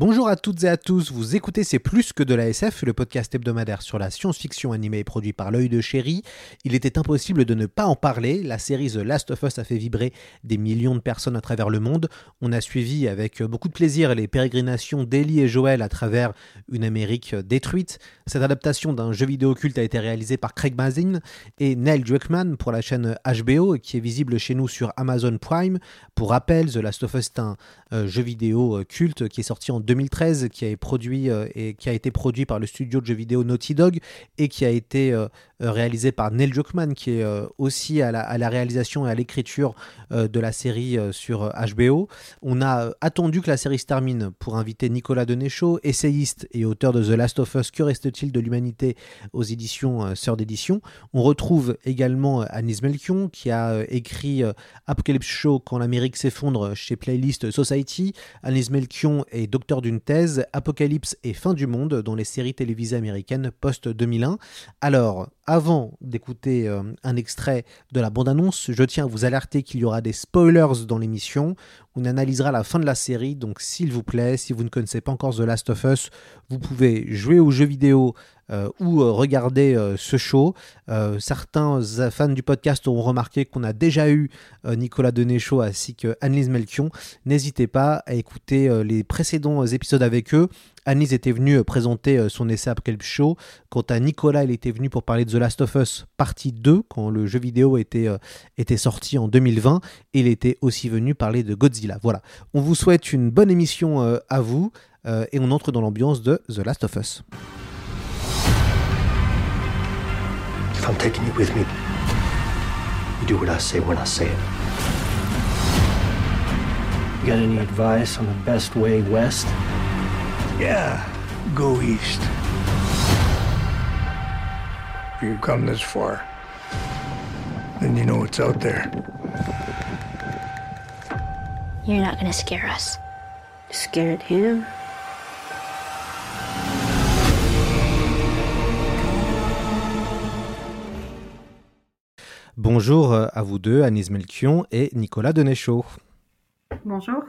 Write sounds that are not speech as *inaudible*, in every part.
Bonjour à toutes et à tous, vous écoutez C'est plus que de la SF, le podcast hebdomadaire sur la science-fiction animée et produit par l'œil de chéri. Il était impossible de ne pas en parler, la série The Last of Us a fait vibrer des millions de personnes à travers le monde. On a suivi avec beaucoup de plaisir les pérégrinations d'Ellie et Joël à travers une Amérique détruite. Cette adaptation d'un jeu vidéo culte a été réalisée par Craig Mazin et Neil Druckmann pour la chaîne HBO qui est visible chez nous sur Amazon Prime. Pour rappel, The Last of Us est un euh, jeu vidéo culte qui est sorti en 2013 qui a, produit, euh, et qui a été produit par le studio de jeux vidéo Naughty Dog et qui a été euh, réalisé par Neil Druckmann qui est euh, aussi à la, réalisation et à l'écriture de la série sur HBO. On a attendu que la série se termine pour inviter Nicolas Denéchaud, essayiste et auteur de The Last of Us, Que reste-t-il de l'humanité aux éditions Sœur d'édition. On retrouve également Anis Melchion qui a écrit Apocalypse Show quand l'Amérique s'effondre chez Playlist Society. Anis Melchion est docteur d'une thèse Apocalypse et fin du monde dans les séries télévisées américaines post-2001. Alors, avant d'écouter euh, un extrait de la bande-annonce, je tiens à vous alerter qu'il y aura des spoilers dans l'émission. On analysera la fin de la série, donc s'il vous plaît, si vous ne connaissez pas encore The Last of Us, vous pouvez jouer aux jeux vidéo euh, ou euh, regarder euh, ce show. Certains fans du podcast auront remarqué qu'on a déjà eu Nicolas Denéchaud ainsi que Annelise Melchion. N'hésitez pas à écouter les précédents épisodes avec eux. Annelise était venue présenter son essai Apocalypse Show. Quant à Nicolas, il était venu pour parler de The Last of Us partie 2, quand le jeu vidéo était, était sorti en 2020. Et il était aussi venu parler de Godzilla. Voilà. On vous souhaite une bonne émission à vous et on entre dans l'ambiance de The Last of Us. If I'm taking you with me, you do what I say when I say it. You got any advice on the best way west? Yeah, go east. If you've come this far, then you know what's out there. You're not gonna scare us. Scared him? Bonjour à vous deux, Anis Melchion et Nicolas Denéchaud. Bonjour.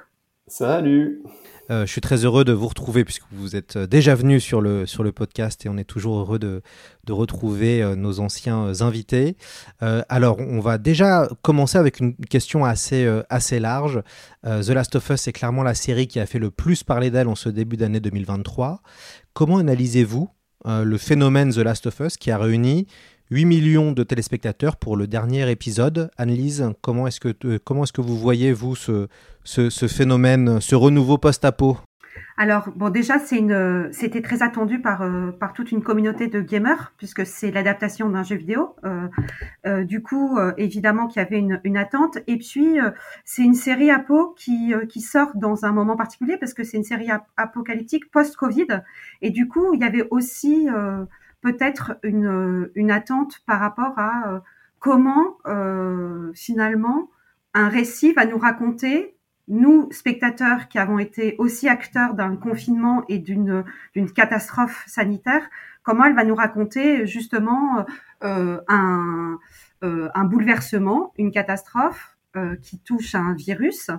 Salut. Euh, je suis très heureux de vous retrouver puisque vous êtes déjà venu sur le, sur le podcast et on est toujours heureux de, de retrouver euh, nos anciens invités. Euh, alors, on va déjà commencer avec une question assez, euh, assez large. The Last of Us est clairement la série qui a fait le plus parler d'elle en ce début d'année 2023. Comment analysez-vous le phénomène The Last of Us qui a réuni 8 millions de téléspectateurs pour le dernier épisode. Annelise, comment est-ce que, euh, comment est-ce que vous voyez, vous, ce, ce, ce phénomène, ce renouveau post-apo? Alors bon déjà c'est une c'était très attendu par euh, par toute une communauté de gamers puisque c'est l'adaptation d'un jeu vidéo. Euh, euh, du coup évidemment qu'il y avait une, une attente et puis c'est une série apo qui qui sort dans un moment particulier parce que c'est une série ap apocalyptique post-Covid et du coup il y avait aussi peut-être une, une attente par rapport à euh, comment euh, finalement un récit va nous raconter nous, spectateurs qui avons été aussi acteurs d'un confinement et d'une d'une catastrophe sanitaire, comment elle va nous raconter justement euh, un, euh, un bouleversement, une catastrophe euh, qui touche à un virus.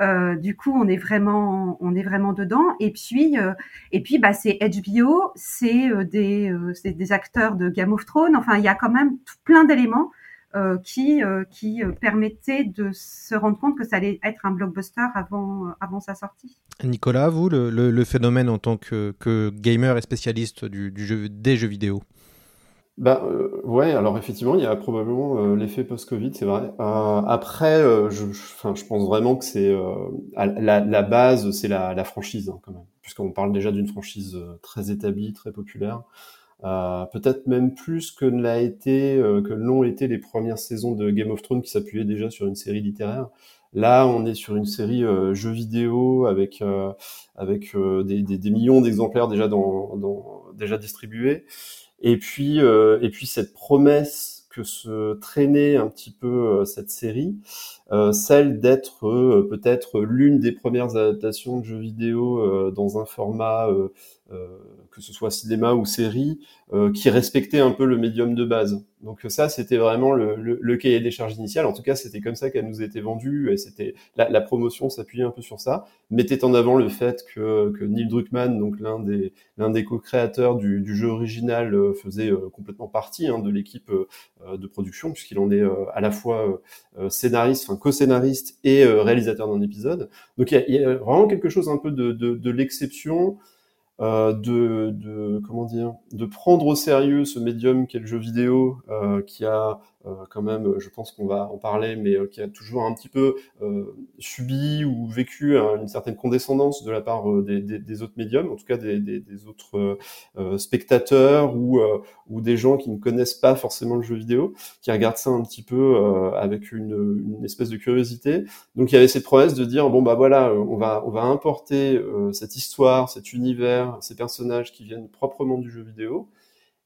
Euh, du coup, on est vraiment, on est vraiment dedans. Et puis, euh, et puis, bah, c'est HBO, c'est des, des acteurs de Game of Thrones. Enfin, il y a quand même plein d'éléments qui, qui permettait de se rendre compte que ça allait être un blockbuster avant, avant sa sortie. Nicolas, vous, le, phénomène en tant que, gamer et spécialiste du jeu, des jeux vidéo? Bah euh, ouais, alors effectivement, il y a probablement euh, l'effet post-Covid, c'est vrai. Euh, après, je, je, je, pense vraiment que c'est la, la, base, c'est la, la, franchise hein, quand même. puisqu'on parle déjà d'une franchise très établie, très populaire. peut-être même plus que l'a été, que l'ont été les premières saisons de Game of Thrones qui s'appuyaient déjà sur une série littéraire. Là, on est sur une série euh, jeux vidéo avec euh, avec euh, des, des, des, millions d'exemplaires déjà dans, dans, déjà distribués. Et puis et puis cette promesse que se traînait un petit peu cette série, celle d'être peut-être l'une des premières adaptations de jeux vidéo dans un format que ce soit cinéma ou série, euh, qui respectait un peu le médium de base. Donc ça, c'était vraiment le, le, le, cahier des charges initial. En tout cas, c'était comme ça qu'elle nous était vendue et c'était la, la, promotion s'appuyait un peu sur ça, mettait en avant le fait que, que Neil Druckmann, donc l'un des l'un des co-créateurs du, du, jeu original, euh, faisait euh, complètement partie hein, de l'équipe de production puisqu'il en est à la fois scénariste, enfin co-scénariste et réalisateur d'un épisode. Donc il y, y, a vraiment quelque chose un peu de, de, de l'exception. Euh, de, de, comment dire de prendre au sérieux ce médium qu'est le jeu vidéo euh, qui a quand même, je pense qu'on va en parler, mais qui a toujours un petit peu subi ou vécu une certaine condescendance de la part des, des, des, autres médiums, en tout cas des, des autres spectateurs ou, ou des gens qui ne connaissent pas forcément le jeu vidéo, qui regardent ça un petit peu avec une, une, espèce de curiosité. Donc il y avait cette promesse de dire bon bah voilà, on va on va importer cette histoire, cet univers ces personnages qui viennent proprement du jeu vidéo.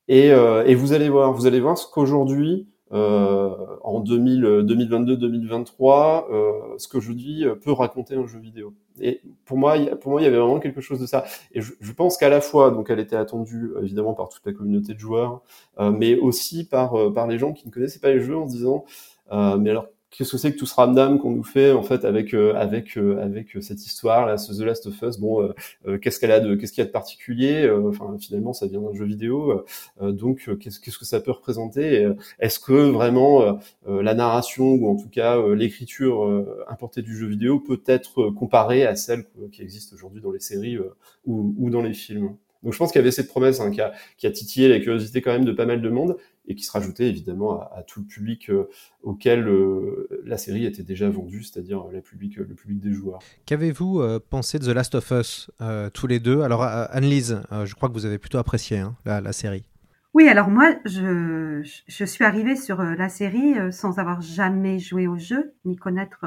Et, euh, et vous allez voir, vous allez voir ce qu'aujourd'hui, euh, en 2022-2023, euh, ce que je dis peut raconter un jeu vidéo. Et pour moi, pour moi, il y avait vraiment quelque chose de ça. Et je, je pense qu'à la fois, donc, elle était attendue évidemment par toute la communauté de joueurs, mais aussi par par les gens qui ne connaissaient pas les jeux en se disant, mais alors qu'est-ce que c'est que tout ce ramdam qu'on nous fait en fait avec euh, avec euh, avec cette histoire là ce The Last of Us? Bon euh, qu'est-ce qu'elle a de qu'est-ce qu'il y a de particulier? Enfin finalement ça vient d'un jeu vidéo donc qu'est-ce qu'est-ce que ça peut représenter? Est-ce que vraiment la narration ou en tout cas l'écriture importée du jeu vidéo peut être comparée à celle qui existe aujourd'hui dans les séries ou, ou dans les films? Donc je pense qu'il y avait cette promesse hein, qui, a, qui a titillé la curiosité quand même de pas mal de monde et qui se rajoutait évidemment à, tout le public euh, auquel euh, la série était déjà vendue, c'est-à-dire le public, le public des joueurs. Qu'avez-vous euh, pensé de The Last of Us tous les deux? Alors Annelise, je crois que vous avez plutôt apprécié hein, la, la, série. Oui, alors moi, je, je suis arrivée sur la série sans avoir jamais joué au jeu, ni connaître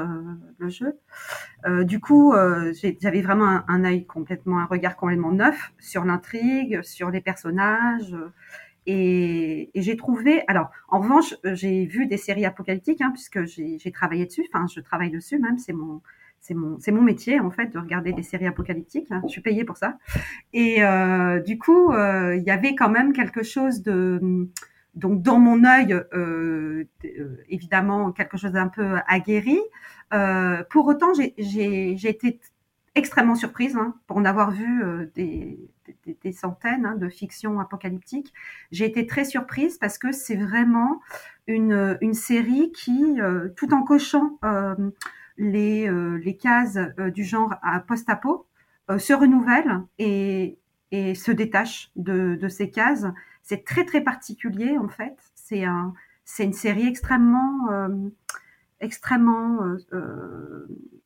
le jeu. du coup, j'avais vraiment un, un œil complètement, un regard complètement neuf sur l'intrigue, sur les personnages. Et, et j'ai trouvé, alors en revanche, j'ai vu des séries apocalyptiques hein, puisque j'ai travaillé dessus. Enfin, je travaille dessus même. C'est mon, c'est mon, c'est mon métier en fait de regarder des séries apocalyptiques. Hein. Je suis payée pour ça. Et euh, du coup, euh, il y avait quand même quelque chose de, donc dans mon œil, euh, euh évidemment quelque chose d'un peu aguerri. Euh, pour autant, j'ai été extrêmement surprise hein, pour en avoir vu des des, centaines hein, de fictions apocalyptiques. J'ai été très surprise parce que c'est vraiment une, série qui, euh, tout en cochant euh, les, euh, les cases du genre à post-apo, se renouvelle et, se détache de, ces cases. C'est très très particulier en fait. C'est un, c'est une série extrêmement, extrêmement,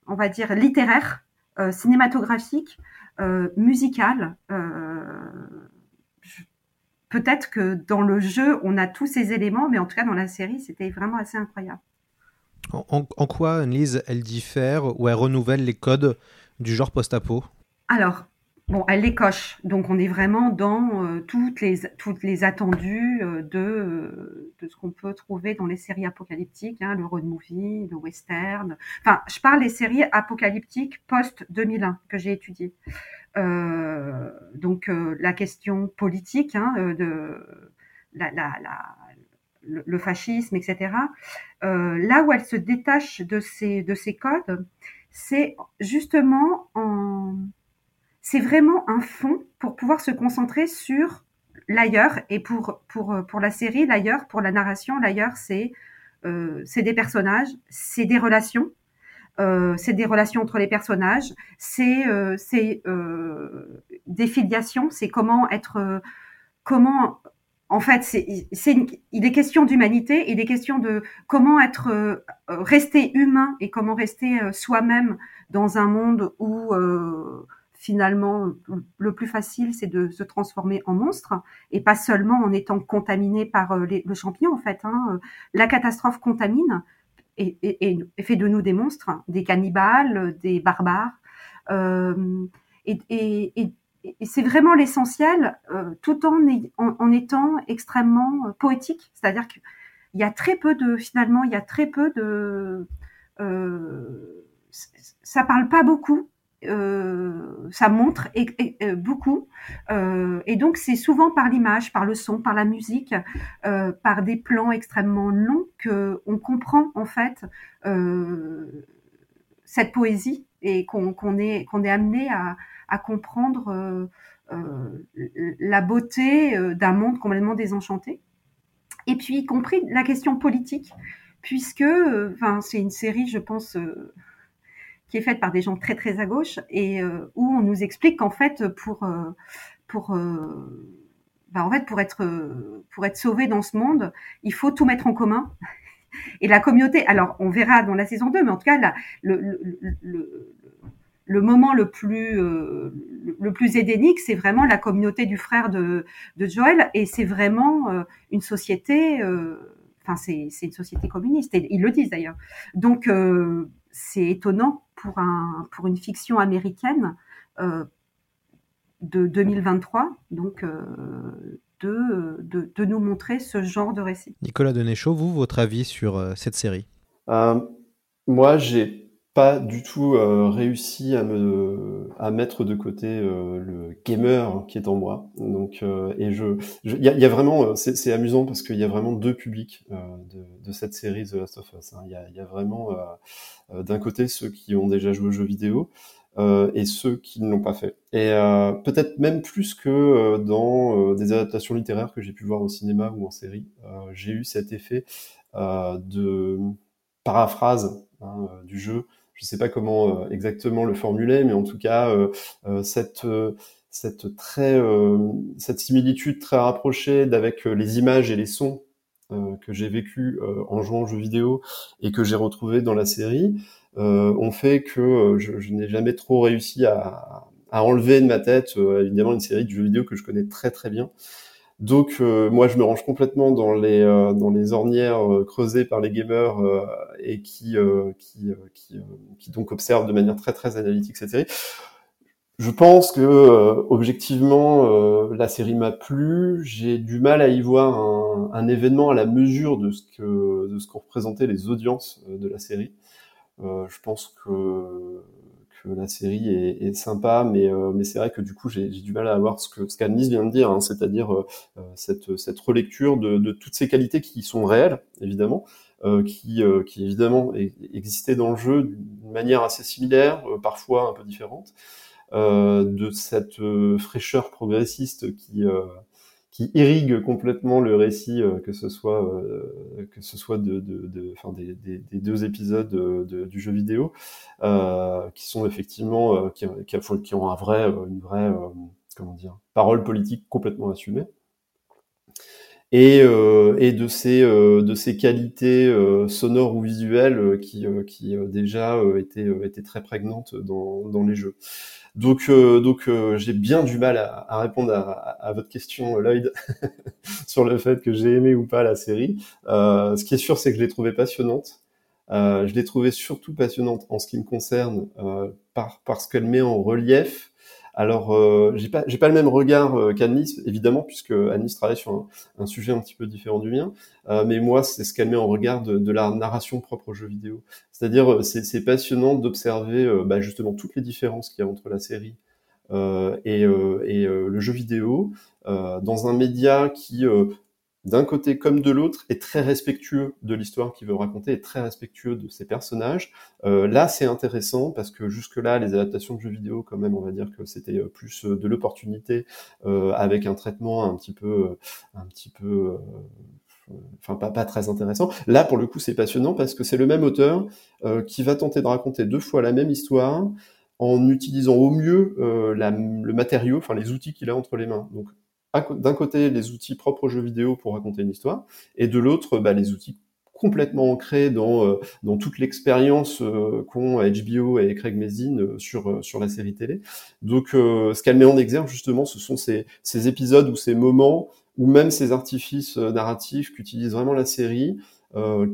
on va dire littéraire, cinématographique. Euh, peut-être que dans le jeu, on a tous ces éléments, mais en tout cas dans la série, c'était vraiment assez incroyable. En, en quoi, Lise, elle diffère ou elle renouvelle les codes du genre post-apo? Alors, Bon, elle les coche. Donc, on est vraiment dans euh, toutes les toutes les attendus euh, de euh, de ce qu'on peut trouver dans les séries apocalyptiques, hein, le road movie, le western. Enfin, je parle des séries apocalyptiques post 2001 que j'ai étudiées. donc, la question politique hein, de la, la, la le, le, fascisme, etc. là où elle se détache de ces de ces codes, c'est justement en c'est vraiment un fond pour pouvoir se concentrer sur l'ailleurs et pour pour pour la série l'ailleurs pour la narration l'ailleurs c'est euh, des personnages c'est des relations euh, c'est des relations entre les personnages c'est euh, euh, des filiations c'est comment être euh, comment en fait c'est il est question d'humanité il est question de comment être euh, rester humain et comment rester soi-même dans un monde où finalement, le plus facile, c'est de se transformer en monstre, et pas seulement en étant contaminé par euh, le champignon, en fait. Hein. La catastrophe contamine et, fait de nous des monstres, des cannibales, des barbares. Euh, et, c'est vraiment l'essentiel, euh, tout en, en, en, étant extrêmement poétique. C'est-à-dire qu'il y a très peu de, finalement, il y a très peu de... Euh, ça parle pas beaucoup, euh, ça montre et, euh, beaucoup. Euh, et donc, c'est souvent par l'image, par le son, par la musique, euh, par des plans extrêmement longs que on comprend en fait euh, cette poésie et qu'on qu'on est qu'on est amené à, à comprendre la beauté d'un monde complètement désenchanté. Et puis, y compris la question politique, puisque, enfin, c'est une série, je pense qui est faite par des gens très très à gauche et euh, où on nous explique qu'en fait pour euh, pour euh, bah, en fait pour être pour être sauvé dans ce monde, il faut tout mettre en commun. *laughs* Et la communauté, alors on verra dans la saison 2, mais en tout cas le, le, le, moment le plus le plus édénique, c'est vraiment la communauté du frère de, de Joël, et c'est vraiment une société. Enfin, c'est une société communiste, et ils le disent d'ailleurs. Donc, c'est étonnant pour, un, pour une fiction américaine euh, de 2023, donc euh, de, de, de, nous montrer ce genre de récit. Nicolas Denéchaud, vous, votre avis sur euh, cette série? Moi, j'ai pas du tout euh, réussi à me à mettre de côté euh, le gamer qui est en moi. Donc euh, et je il y a, y vraiment c'est amusant parce qu'il y a vraiment deux publics de, de, cette série The Last of Us. Hein. Il y, a, y, a, vraiment d'un côté ceux qui ont déjà joué aux jeux vidéo et ceux qui ne l'ont pas fait. Et peut-être même plus que dans des adaptations littéraires que j'ai pu voir au cinéma ou en série, j'ai eu cet effet de paraphrase hein, du jeu je ne sais pas comment euh, exactement le formuler, mais en tout cas, euh, euh, cette cette très cette similitude très rapprochée d'avec les images et les sons que j'ai vécu en jouant aux jeux vidéo et que j'ai retrouvé dans la série ont fait que je, je n'ai jamais trop réussi à, à, enlever de ma tête évidemment une série de jeux vidéo que je connais très très bien donc euh, moi je me range complètement dans les euh, dans les ornières euh, creusées par les gamers et qui qui qui, qui, donc observent de manière très très analytique cette série. Je pense que objectivement la série m'a plu. J'ai du mal à y voir un, un, événement à la mesure de ce que de ce qu'ont représenté les audiences de la série. je pense que la série est, est sympa, mais, euh, c'est vrai que du coup j'ai du mal à avoir ce que ce qu'Annelise vient de dire, hein, c'est-à-dire euh, euh, cette, relecture de, toutes ces qualités qui sont réelles, évidemment, qui, qui évidemment existaient dans le jeu d'une manière assez similaire, parfois un peu différente, de cette fraîcheur progressiste qui qui irrigue complètement le récit, euh, que ce soit euh, que ce soit des, deux épisodes de, du jeu vidéo, euh, qui sont effectivement qui, qui, qui, ont un vrai une vraie comment dire parole politique complètement assumée. Et, et de ces de ces qualités sonores ou visuelles qui qui déjà étaient étaient très prégnantes dans dans les jeux. Donc, euh, donc euh, j'ai bien du mal à, répondre à, à, votre question, Lloyd, *laughs* sur le fait que j'ai aimé ou pas la série. Euh, ce qui est sûr, c'est que je l'ai trouvée passionnante. Euh, je l'ai trouvée surtout passionnante en ce qui me concerne, euh, par, parce qu'elle met en relief alors, euh, j'ai pas, j'ai pas le même regard euh, évidemment, puisque Anis travaille sur un, sujet un petit peu différent du mien. Euh, mais moi, c'est ce qu'elle met en regard de, la narration propre aux jeux vidéo. C'est-à-dire, euh, c'est, passionnant d'observer euh, bah, justement toutes les différences qu'il y a entre la série et, et le jeu vidéo dans un média qui d'un côté comme de l'autre, est très respectueux de l'histoire qu'il veut raconter, est très respectueux de ses personnages. Euh, là, c'est intéressant parce que jusque-là, les adaptations de jeux vidéo, quand même, on va dire que c'était euh, plus euh, de l'opportunité euh, avec un traitement un petit peu, un petit peu, enfin pas, pas très intéressant. Là, pour le coup, c'est passionnant parce que c'est le même auteur qui va tenter de raconter deux fois la même histoire en utilisant au mieux la, le matériau, enfin les outils qu'il a entre les mains. Donc d'un côté les outils propres aux jeux vidéo pour raconter une histoire, et de l'autre bah, les outils complètement ancré dans euh, dans toute l'expérience euh, qu'ont HBO et Craig Mazin euh, sur sur la série télé. Donc, ce qu'elle met en exergue justement, ce sont ces ces épisodes ou ces moments ou même ces artifices narratifs qu'utilise vraiment la série,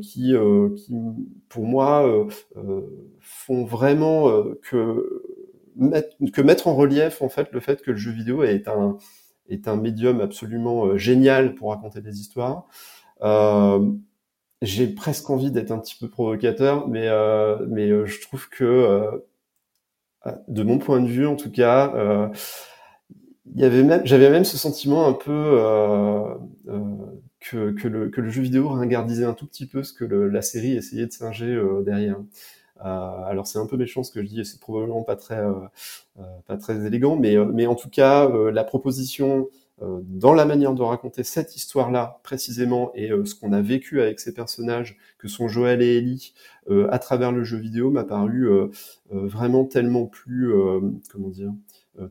qui qui pour moi font vraiment que mettre, que mettre en relief en fait le fait que le jeu vidéo est un est un médium absolument génial pour raconter des histoires. Euh, j'ai presque envie d'être un petit peu provocateur, mais euh, mais euh, je trouve que euh, de mon point de vue, en tout cas, euh, y avait même, j'avais même ce sentiment un peu euh, que, que, le, jeu vidéo ringardisait un tout petit peu ce que la série essayait de singer derrière. Alors c'est un peu méchant ce que je dis, c'est probablement pas très pas très élégant, mais mais en tout cas la proposition euh, dans la manière de raconter cette histoire-là précisément et euh, ce qu'on a vécu avec ces personnages que sont Joël et Ellie euh, à travers le jeu vidéo m'a paru vraiment tellement plus comment dire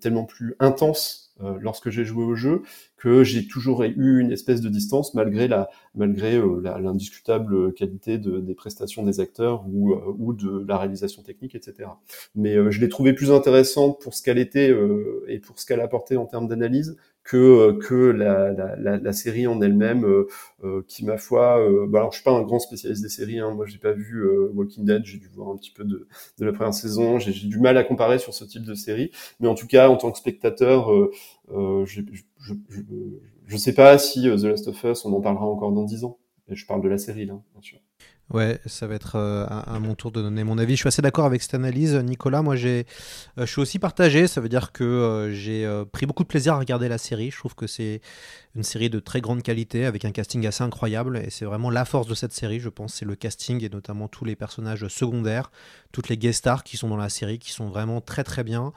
tellement plus intense lorsque j'ai joué au jeu que j'ai toujours eu une espèce de distance malgré la malgré l'indiscutable qualité de, des prestations des acteurs ou ou de la réalisation technique etc mais je l'ai trouvé plus intéressante pour ce qu'elle était et pour ce qu'elle apportait en termes d'analyse que euh, que la, la, la, série en elle-même, euh, euh, qui ma foi, bah alors je suis pas un grand spécialiste des séries, hein, moi j'ai pas vu Walking Dead, j'ai dû voir un petit peu de, de la première saison, j'ai du mal à comparer sur ce type de série, mais en tout cas en tant que spectateur, je, je, je, je sais pas si The Last of Us, on en parlera encore dans dix ans. Et je parle de la série là, bien sûr. Ouais, ça va être euh, à, mon tour de donner mon avis. Je suis assez d'accord avec cette analyse, Nicolas. Moi, j'ai, euh, je suis aussi partagé. Ça veut dire que euh, j'ai pris beaucoup de plaisir à regarder la série. Je trouve que c'est une série de très grande qualité avec un casting assez incroyable. Et c'est vraiment la force de cette série, je pense. C'est le casting et notamment tous les personnages secondaires, toutes les guest stars qui sont dans la série, qui sont vraiment très très bien.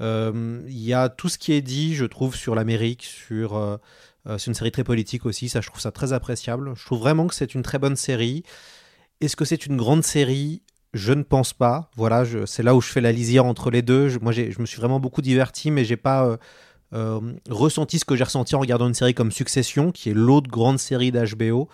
Il y a tout ce qui est dit, je trouve, sur l'Amérique, sur. c'est une série très politique aussi, ça je trouve ça très appréciable. Je trouve vraiment que c'est une très bonne série. Est-ce que c'est une grande série? Je ne pense pas. Voilà, c'est là où je fais la lisière entre les deux. Je, moi, je me suis vraiment beaucoup diverti, mais j'ai pas euh, euh, ressenti ce que j'ai ressenti en regardant une série comme Succession, qui est l'autre grande série d'HBO,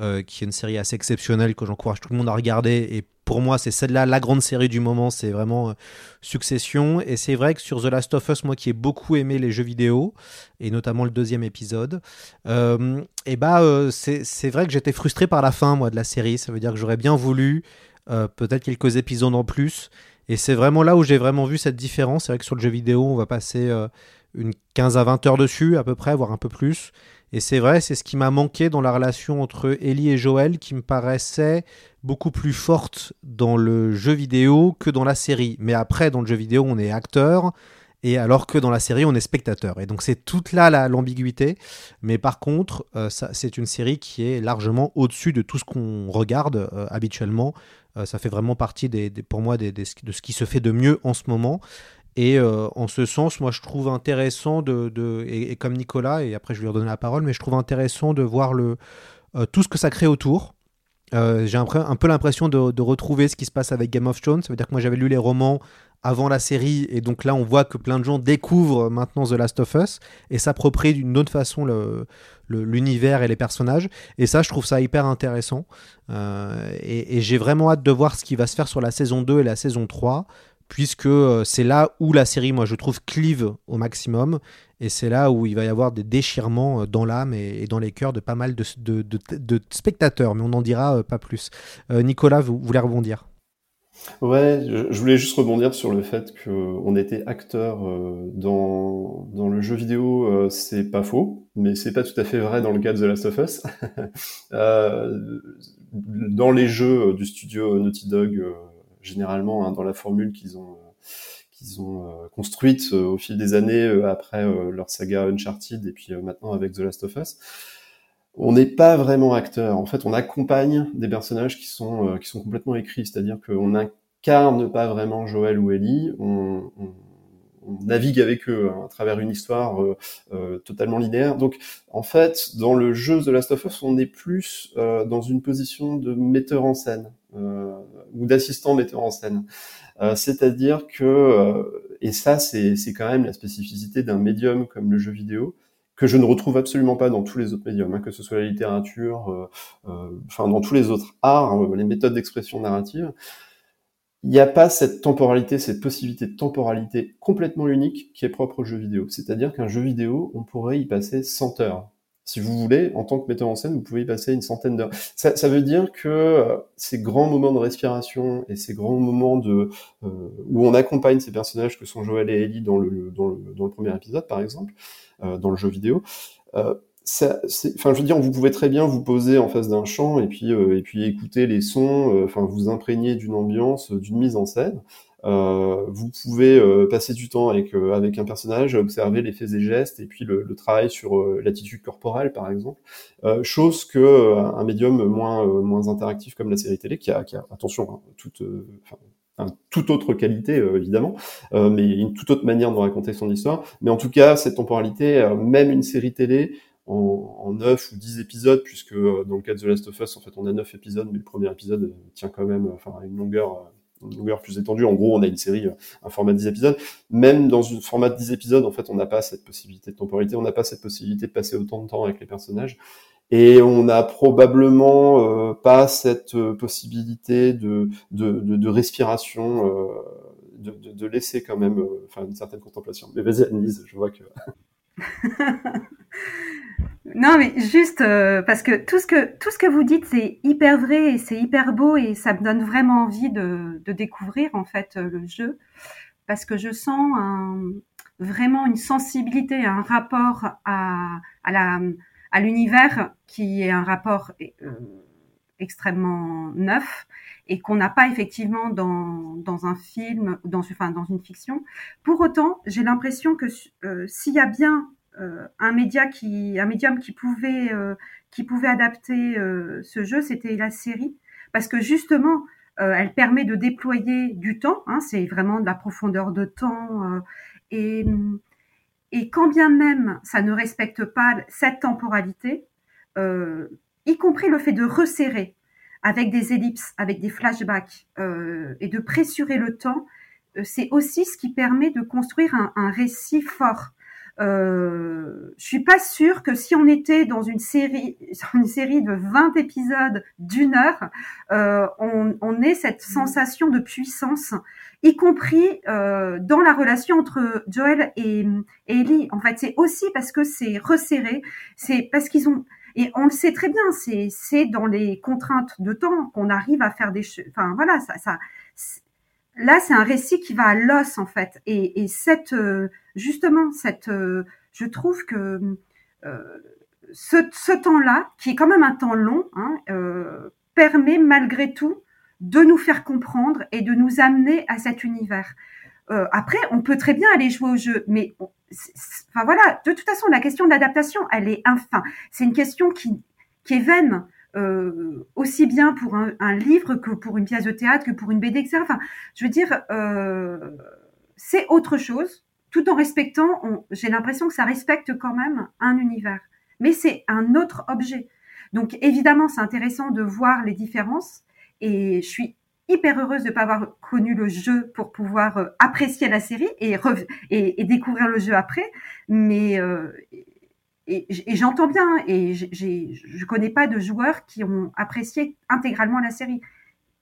euh, qui est une série assez exceptionnelle que j'encourage tout le monde à regarder. Et pour moi, c'est celle-là la grande série du moment. C'est vraiment Succession. Et c'est vrai que sur The Last of Us, moi qui ai beaucoup aimé les jeux vidéo, et notamment le deuxième épisode, et bah c'est vrai que j'étais frustré par la fin, moi, de la série. Ça veut dire que j'aurais bien voulu euh, peut-être quelques épisodes en plus. Et c'est vraiment là où j'ai vraiment vu cette différence. C'est vrai que sur le jeu vidéo, on va passer euh, une 15 à 20 heures dessus, à peu près, voire un peu plus. Et c'est vrai, c'est ce qui m'a manqué dans la relation entre Ellie et Joël, qui me paraissait beaucoup plus forte dans le jeu vidéo que dans la série. Mais après, dans le jeu vidéo, on est acteur, et alors que dans la série, on est spectateur. Et donc c'est toute là l'ambiguïté. Mais par contre, euh, c'est une série qui est largement au-dessus de tout ce qu'on regarde habituellement. Euh, ça fait vraiment partie des, pour moi de ce qui se fait de mieux en ce moment. Et euh, en ce sens, moi, je trouve intéressant de, et, comme Nicolas, et après je vais lui redonner la parole, mais je trouve intéressant de voir le, euh, tout ce que ça crée autour. j'ai un, peu l'impression de, de, retrouver ce qui se passe avec Game of Thrones. Ça veut dire que moi, j'avais lu les romans avant la série. Et donc là, on voit que plein de gens découvrent maintenant The Last of Us et s'approprient d'une autre façon l'univers et les personnages. Et ça, je trouve ça hyper intéressant. Euh, et, j'ai vraiment hâte de voir ce qui va se faire sur la saison 2 et la saison 3 puisque euh, c'est là où la série, moi, je trouve, clive au maximum, et c'est là où il va y avoir des déchirements euh, dans l'âme et, dans les cœurs de pas mal de, spectateurs, mais on n'en dira pas plus. Nicolas, vous voulez rebondir? Ouais, je, voulais juste rebondir sur le fait qu'on était acteur euh, dans, dans le jeu vidéo, euh, c'est pas faux, mais c'est pas tout à fait vrai dans le cas de The Last of Us. *laughs* euh, dans les jeux du studio Naughty Dog, euh, généralement, hein, dans la formule qu'ils ont qu'ils ont construite au fil des années après leur saga Uncharted et puis maintenant avec The Last of Us, on n'est pas vraiment acteur. En fait, on accompagne des personnages qui sont euh, qui sont complètement écrits, c'est-à-dire qu'on incarne pas vraiment Joël ou Ellie, on, on, on navigue avec eux hein, à travers une histoire euh, euh, totalement linéaire. Donc, en fait, dans le jeu The Last of Us, on est plus dans une position de metteur en scène ou d'assistant metteur en scène. c'est-à-dire que, et ça, c'est quand même la spécificité d'un médium comme le jeu vidéo, que je ne retrouve absolument pas dans tous les autres médiums, hein, que ce soit la littérature, euh, euh, enfin dans tous les autres arts, euh, les méthodes d'expression narrative. Il n'y a pas cette temporalité, cette possibilité de temporalité complètement unique qui est propre au jeu vidéo. C'est-à-dire qu'un jeu vidéo, on pourrait y passer 100 heures. Si vous voulez, en tant que metteur en scène, vous pouvez y passer une centaine d'heures. Ça, ça, veut dire que ces grands moments de respiration et ces grands moments de euh, où on accompagne ces personnages que sont Joël et Ellie dans le, dans le, dans le premier épisode, par exemple, euh, dans le jeu vidéo, euh, enfin, je veux dire, vous pouvez très bien vous poser en face d'un champ et puis et puis écouter les sons, enfin, vous imprégner d'une ambiance, d'une mise en scène. Euh, vous pouvez euh, passer du temps avec, euh, avec un personnage, observer les faits et gestes, et puis le, le travail sur l'attitude corporelle, par exemple. chose que un médium moins, moins interactif comme la série télé, qui a, qui a attention, hein, toute, enfin, toute autre qualité évidemment, euh, mais une toute autre manière de raconter son histoire. Mais en tout cas, cette temporalité, même une série télé en, en 9 ou 10 épisodes, puisque dans le cas de The Last of Us, en fait, on a 9 épisodes, mais le premier épisode tient quand même, enfin, une longueur longueur plus étendue. En gros, on a une série, un format de 10 épisodes. Même dans un format de 10 épisodes, en fait, on n'a pas cette possibilité de temporalité, on n'a pas cette possibilité de passer autant de temps avec les personnages. Et on n'a probablement euh, pas cette euh, possibilité de, de, de, de respiration, euh, de, de, laisser quand même euh, enfin, une certaine contemplation. Mais vas-y, Annelise, je vois que... *laughs* Non, mais juste euh, parce que tout ce que tout ce que vous dites, c'est hyper vrai et c'est hyper beau et ça me donne vraiment envie de, de découvrir en fait euh, le jeu parce que je sens un, vraiment une sensibilité, un rapport à, à la à l'univers qui est un rapport euh, extrêmement neuf et qu'on n'a pas effectivement dans, dans un film, dans, enfin, dans une fiction. Pour autant, j'ai l'impression que euh, s'il y a bien un média qui, médium qui pouvait, euh, adapter euh, ce jeu, c'était la série, parce que justement, elle permet de déployer du temps. Hein, c'est vraiment de la profondeur de temps et quand bien même ça ne respecte pas cette temporalité, euh, y compris le fait de resserrer avec des ellipses, avec des flashbacks euh, et de pressurer le temps, c'est aussi ce qui permet de construire un récit fort. Euh, je suis pas sûre que si on était dans une série, *laughs* une série de 20 épisodes d'une heure, euh, on, on ait cette mmh. sensation de puissance, y compris euh, dans la relation entre Joel et, et Ellie. En fait, c'est aussi parce que c'est resserré, c'est parce qu'ils ont et on le sait très bien, c'est c'est dans les contraintes de temps qu'on arrive à faire des, enfin voilà, ça, ça là, c'est un récit qui va à l'os en fait. Et, et cette, euh, justement, cette, euh, je trouve que euh, ce, temps-là, qui est quand même un temps long, hein, permet malgré tout de nous faire comprendre et de nous amener à cet univers. Après, on peut très bien aller jouer au jeu, mais enfin voilà. De toute façon, la question d'adaptation, elle est enfin. C'est une question qui qui est vaine euh, aussi bien pour un, livre que pour une pièce de théâtre, que pour une BD, etc. Enfin, je veux dire, euh, c'est autre chose, tout en respectant, j'ai l'impression que ça respecte quand même un univers. Mais c'est un autre objet. Donc évidemment, c'est intéressant de voir les différences et je suis hyper heureuse de ne pas avoir connu le jeu pour pouvoir euh, apprécier la série et, et, découvrir le jeu après. Mais et, j'entends bien, et je connais pas de joueurs qui ont apprécié intégralement la série.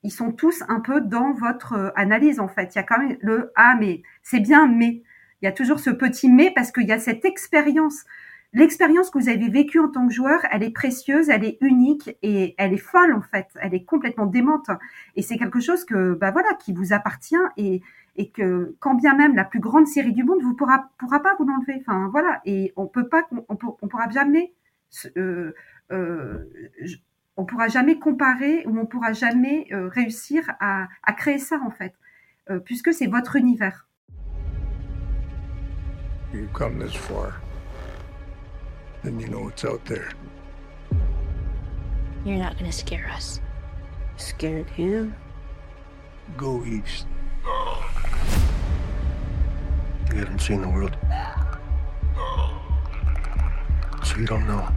Ils sont tous un peu dans votre euh, analyse en fait. Il y a quand même le ah mais c'est bien mais il y a toujours ce petit mais parce qu'il y a cette expérience. L'expérience que vous avez vécue en tant que joueur, elle est précieuse, elle est unique et elle est folle en fait. Elle est complètement démente et c'est quelque chose que bah voilà qui vous appartient et et que quand bien même la plus grande série du monde vous pourra pourra pas vous l'enlever. Enfin voilà, et on peut pas, on, on pourra jamais, euh, euh, on pourra jamais comparer ou on pourra jamais euh, réussir à, à, créer ça en fait, euh, puisque c'est votre univers. You come this far, then you know what's out there. You're not gonna scare us. Scared him? Go east. You haven't seen the world. So you don't know.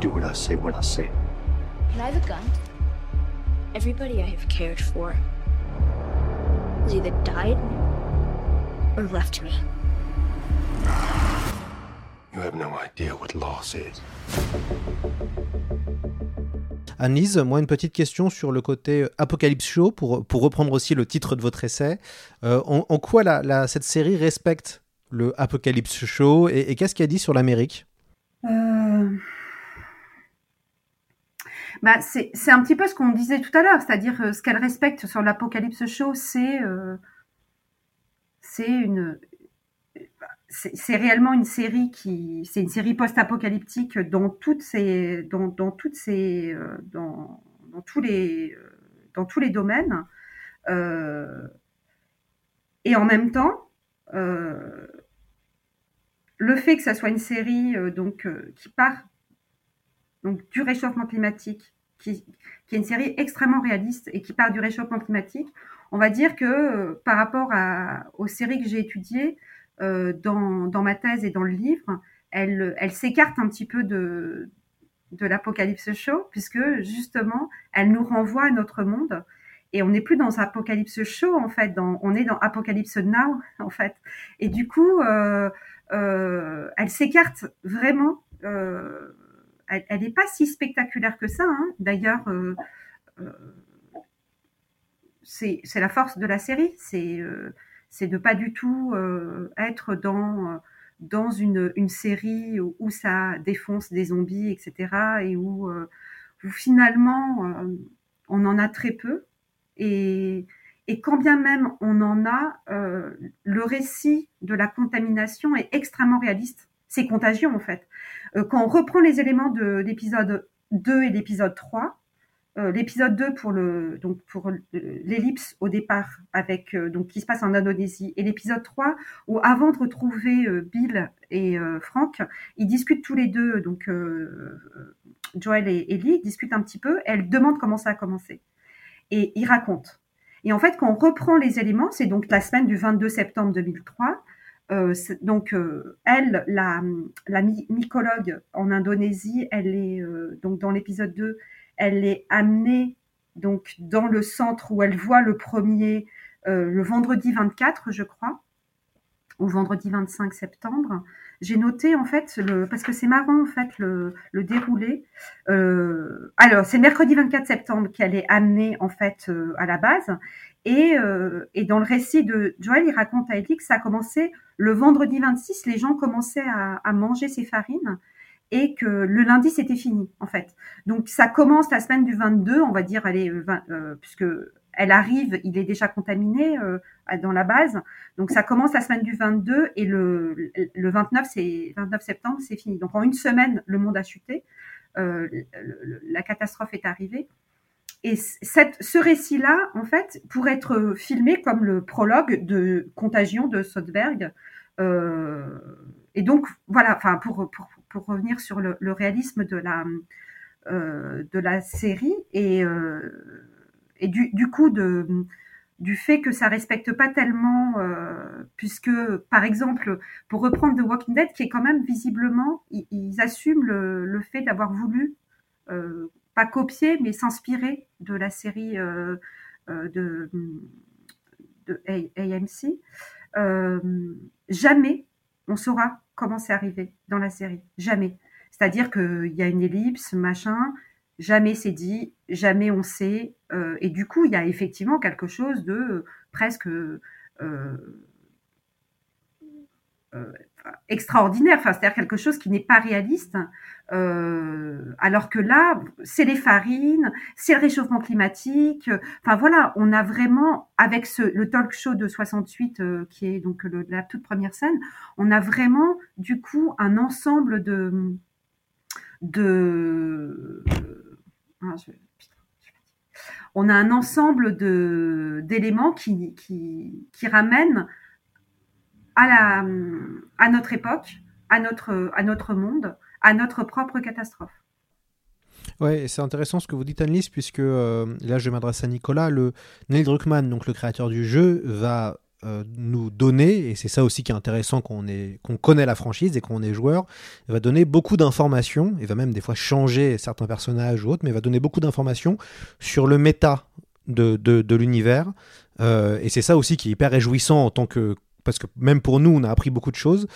Do what I say when I say. Can I have a gun? Everybody I have cared for has either died or left me. You have no idea what loss is. Annelise, moi une petite question sur le côté Apocalypse Show, pour, pour reprendre aussi le titre de votre essai. Euh, en, quoi cette série respecte le Apocalypse Show et, qu'est-ce qu'il a dit sur l'Amérique? Euh... bah, c'est un petit peu ce qu'on disait tout à l'heure, c'est-à-dire euh, ce qu'elle respecte sur l'Apocalypse Show, c'est euh, c'est une c'est réellement une série qui c'est une série post-apocalyptique dans toutes ces dans, dans toutes ces euh, dans, dans, tous les dans tous les domaines. Euh, et en même temps euh, le fait que ça soit une série euh, donc qui part donc du réchauffement climatique qui, qui est une série extrêmement réaliste et qui part du réchauffement climatique on va dire que par rapport à, aux séries que j'ai étudiées euh, dans, dans, ma thèse et dans le livre, elle, s'écarte un petit peu de, l'apocalypse show, puisque justement, elle nous renvoie à notre monde. Et on n'est plus dans Apocalypse Show, en fait, on est dans Apocalypse Now, *laughs* en fait. Et du coup, euh, euh, elle s'écarte vraiment. Euh, elle n'est pas si spectaculaire que ça. Hein. D'ailleurs, euh, c'est la force de la série. C'est c'est de pas du tout euh, être dans euh, dans une, une série où, ça défonce des zombies, etc. et où, euh, où finalement euh, on en a très peu. Et, et quand bien même on en a, euh, le récit de la contamination est extrêmement réaliste. C'est contagion en fait. quand on reprend les éléments de l'épisode 2 et l'épisode 3, euh, l'épisode 2 pour le donc pour l'ellipse au départ avec euh, donc qui se passe en Indonésie et l'épisode 3 où avant de retrouver euh, Bill et Frank, ils discutent tous les deux donc Joel et Ellie discutent un petit peu, elle demande comment ça a commencé et ils racontent. Et en fait, quand on reprend les éléments, c'est donc la semaine du 22 septembre 2003. Euh, donc elle, la, la mycologue en Indonésie, elle est donc dans l'épisode 2, elle est amenée donc dans le centre où elle voit le premier euh, le vendredi 24, je crois, ou vendredi 25 septembre. J'ai noté en fait parce que c'est marrant en fait le, déroulé. Euh, alors c'est mercredi 24 septembre qu'elle est amenée en fait euh, à la base et, et dans le récit de Joël, il raconte à Ellie que ça a commencé le vendredi 26. Les gens commençaient à, à manger ces farines et que le lundi c'était fini en fait. Donc ça commence la semaine du 22, on va dire, allez, 20, euh, puisque elle arrive, il est déjà contaminé euh, dans la base. Donc ça commence la semaine du 22 et le, le 29 c'est 29 septembre c'est fini. Donc en une semaine le monde a chuté, euh, la catastrophe est arrivée. Et ce récit-là, en fait, pourrait être filmé comme le prologue de Contagion de Soderbergh. Euh, et donc, voilà, enfin, pour, pour, pour revenir sur le, réalisme de la, euh, de la série et, euh, et du, du coup de, du fait que ça respecte pas tellement, euh, puisque par exemple, pour reprendre The Walking Dead, qui est quand même visiblement, ils, ils assument le, le fait d'avoir voulu pas copier, mais s'inspirer de la série de, de AMC. jamais on saura comment c'est arrivé dans la série. Jamais. C'est-à-dire qu'il y a une ellipse, machin, jamais c'est dit, jamais on sait. Euh, et du coup, il y a effectivement quelque chose de euh, presque euh, extraordinaire, enfin, c'est-à-dire quelque chose qui n'est pas réaliste. alors que là, c'est les farines, c'est le réchauffement climatique. Enfin voilà, on a vraiment, avec le talk show de 68, qui est donc la toute première scène, on a vraiment du coup un ensemble de de ah, on a un ensemble d'éléments qui, qui ramènent à notre époque, à notre monde, à notre propre catastrophe. Ouais, c'est intéressant ce que vous dites, Annelise, puisque euh, là, je m'adresse à Nicolas. Neil Druckmann, donc le créateur du jeu, va euh, nous donner, et c'est ça aussi qui est intéressant qu'on qu'on connaît la franchise et qu'on est joueur, va donner beaucoup d'informations, il va même des fois changer certains personnages ou autres, mais va donner beaucoup d'informations sur le méta de, l'univers, et c'est ça aussi qui est hyper réjouissant en tant que parce que même pour nous, on a appris beaucoup de choses.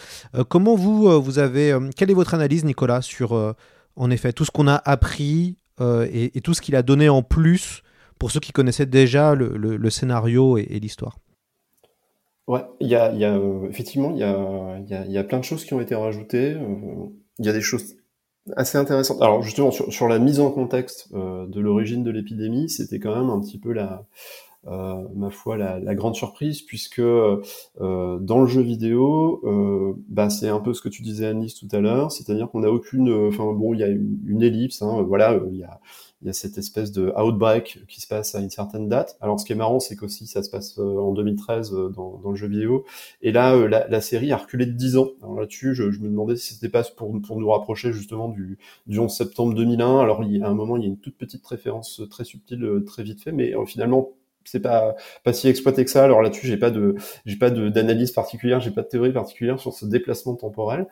comment vous, vous avez, quelle est votre analyse, Nicolas, sur en effet tout ce qu'on a appris et, tout ce qu'il a donné en plus pour ceux qui connaissaient déjà le, scénario et, l'histoire? Ouais, y a, effectivement, il y a, y, y a, plein de choses qui ont été rajoutées. Il y a des choses assez intéressantes. Alors justement, sur, la mise en contexte euh, de l'origine de l'épidémie, c'était quand même un petit peu la, euh, ma foi, la, la, grande surprise, puisque euh, dans le jeu vidéo, euh, bah, c'est un peu ce que tu disais Anis tout à l'heure, c'est-à-dire qu'on n'a aucune, enfin bon, il y a une, ellipse, hein, voilà, il y a y a cette espèce de outbreak qui se passe à une certaine date. Alors ce qui est marrant, c'est qu'aussi ça se passe euh, en 2013 euh, dans, dans le jeu vidéo. Et là, euh, la, la, série a reculé de 10 ans. Alors là-dessus, je, je, me demandais si c'était pas pour, pour nous rapprocher justement du, du 11 septembre 2001. Alors il y a un moment, il y a une toute petite référence très subtile, très vite fait, mais finalement c'est pas pas si exploité que ça. Alors là-dessus, j'ai pas de j'ai pas d'analyse particulière, j'ai pas de théorie particulière sur ce déplacement temporel.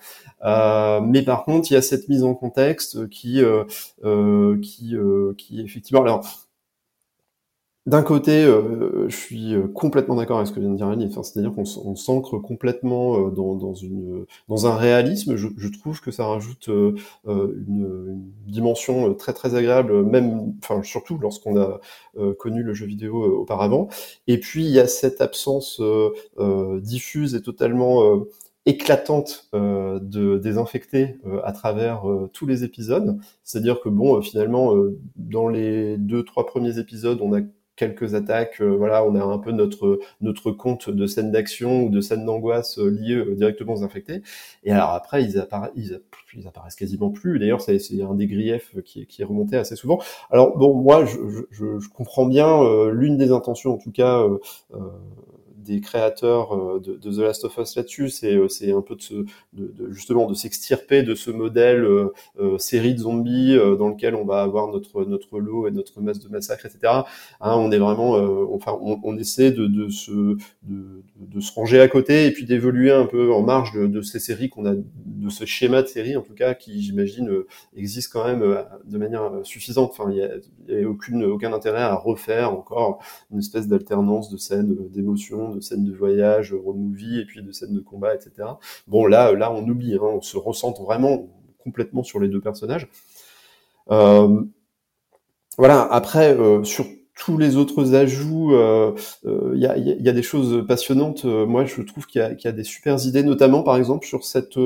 Euh, mais par contre, il y a cette mise en contexte qui euh, euh, qui euh, qui effectivement alors d'un côté, euh, je suis euh, complètement d'accord avec ce que vient de dire Annie. C'est-à-dire qu'on s'ancre complètement euh, dans, un réalisme. Je, trouve que ça rajoute une, une, dimension très très agréable, même, enfin surtout lorsqu'on a connu le jeu vidéo auparavant. Et puis il y a cette absence diffuse et totalement éclatante euh, de désinfecter à travers tous les épisodes. C'est-à-dire que bon, finalement, dans les deux trois premiers épisodes, on a quelques attaques. Euh, voilà, on a un peu notre notre compte de scènes d'action ou de scènes d'angoisse euh, liées euh, directement aux infectés. Et alors après, ils, apparaissent, ils, apparaissent quasiment plus. D'ailleurs, c'est un des griefs qui, qui est remonté assez souvent. Alors bon, moi, je, je, je comprends bien l'une des intentions, en tout cas des créateurs euh, de, The Last of Us là-dessus, c'est euh, c'est un peu de, se, de, de justement de s'extirper de ce modèle euh, série de zombies dans lequel on va avoir notre notre lot et notre masse de massacre, etc. Hein, on est vraiment, enfin, on, on, essaie de, de se de, se ranger à côté et puis d'évoluer un peu en marge de, de ces séries qu'on a, de ce schéma de série en tout cas qui j'imagine existe quand même de manière suffisante. Enfin, il y a, y a aucune aucun intérêt à refaire encore une espèce d'alternance de scènes d'émotions de scènes de voyage, road movie, et puis de scènes de combat, etc. Bon, là, là, on oublie, hein, on se ressent vraiment complètement sur les deux personnages. Euh, voilà. Après, euh, sur tous les autres ajouts, il euh, y, a, des choses passionnantes. moi, je trouve qu'il y, a des super idées, notamment par exemple sur cette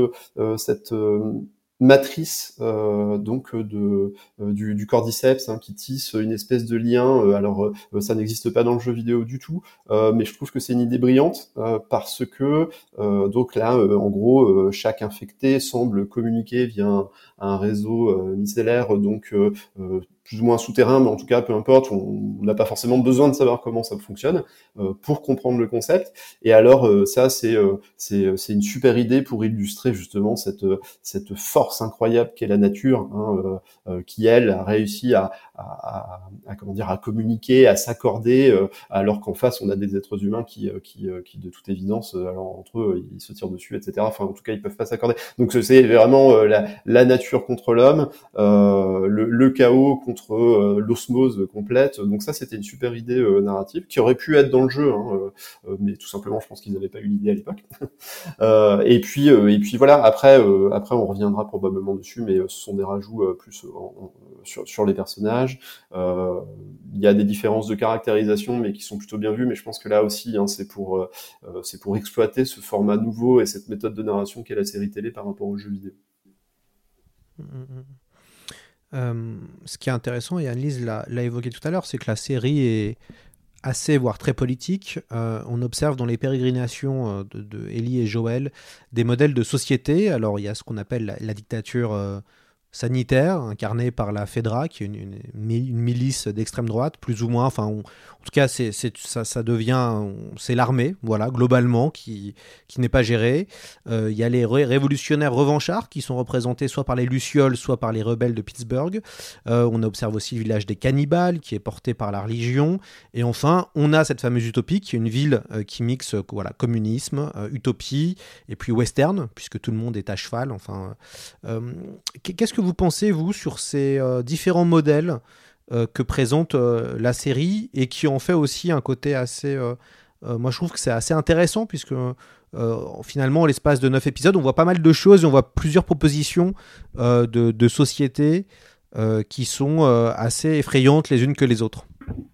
matrice euh, donc de euh, du, du, cordyceps hein, qui tisse une espèce de lien. Euh, alors ça n'existe pas dans le jeu vidéo du tout, mais je trouve que c'est une idée brillante parce que donc là en gros chaque infecté semble communiquer via un, un réseau micellaire donc plus ou moins souterrain, mais en tout cas, peu importe, on n'a pas forcément besoin de savoir comment ça fonctionne euh, pour comprendre le concept. Et alors, euh, ça, c'est euh, c'est une super idée pour illustrer justement cette cette force incroyable qu'est la nature, hein, qui elle a réussi à, à, à, comment dire à communiquer, à s'accorder, alors qu'en face, on a des êtres humains qui qui, qui de toute évidence, alors entre eux, ils se tirent dessus, etc. Enfin, en tout cas, ils peuvent pas s'accorder. Donc, c'est vraiment la, la nature contre l'homme, le, le chaos contre contre euh, l'osmose complète. Donc ça, c'était une super idée euh, narrative qui aurait pu être dans le jeu, hein, euh, mais tout simplement, je pense qu'ils n'avaient pas eu l'idée à l'époque. *laughs* et puis, et puis voilà. Après, après, on reviendra probablement dessus, mais ce sont des rajouts plus sur, sur, les personnages. Il y a des différences de caractérisation, mais qui sont plutôt bien vues. Mais je pense que là aussi, hein, c'est pour c'est pour exploiter ce format nouveau et cette méthode de narration qu'est la série télé par rapport aux jeux vidéo. Mmh, mmh, mmh. Euh, ce qui est intéressant, et Annelise l'a évoqué tout à l'heure, c'est que la série est assez, voire très politique. Euh, on observe dans les pérégrinations euh, de, de, et Joël des modèles de société. Alors il y a ce qu'on appelle la, dictature sanitaire, incarné par la FEDRA, qui est une, milice d'extrême droite, plus ou moins. Enfin, en tout cas, c'est, ça, devient, c'est l'armée, voilà, globalement, qui, qui n'est pas gérée. Euh, il y a les révolutionnaires revanchards qui sont représentés soit par les Lucioles, soit par les rebelles de Pittsburgh. Euh, on observe aussi le village des cannibales, qui est porté par la religion. Et enfin, on a cette fameuse utopie, qui est une ville euh, qui mixe voilà, communisme, utopie, et puis western, puisque tout le monde est à cheval. Enfin, qu'est-ce que vous pensez, vous, sur ces euh, différents modèles que présente la série et qui en fait aussi un côté assez. moi, je trouve que c'est assez intéressant puisque finalement, en l'espace de 9 épisodes, on voit pas mal de choses, on voit plusieurs propositions de, sociétés qui sont assez effrayantes les unes que les autres.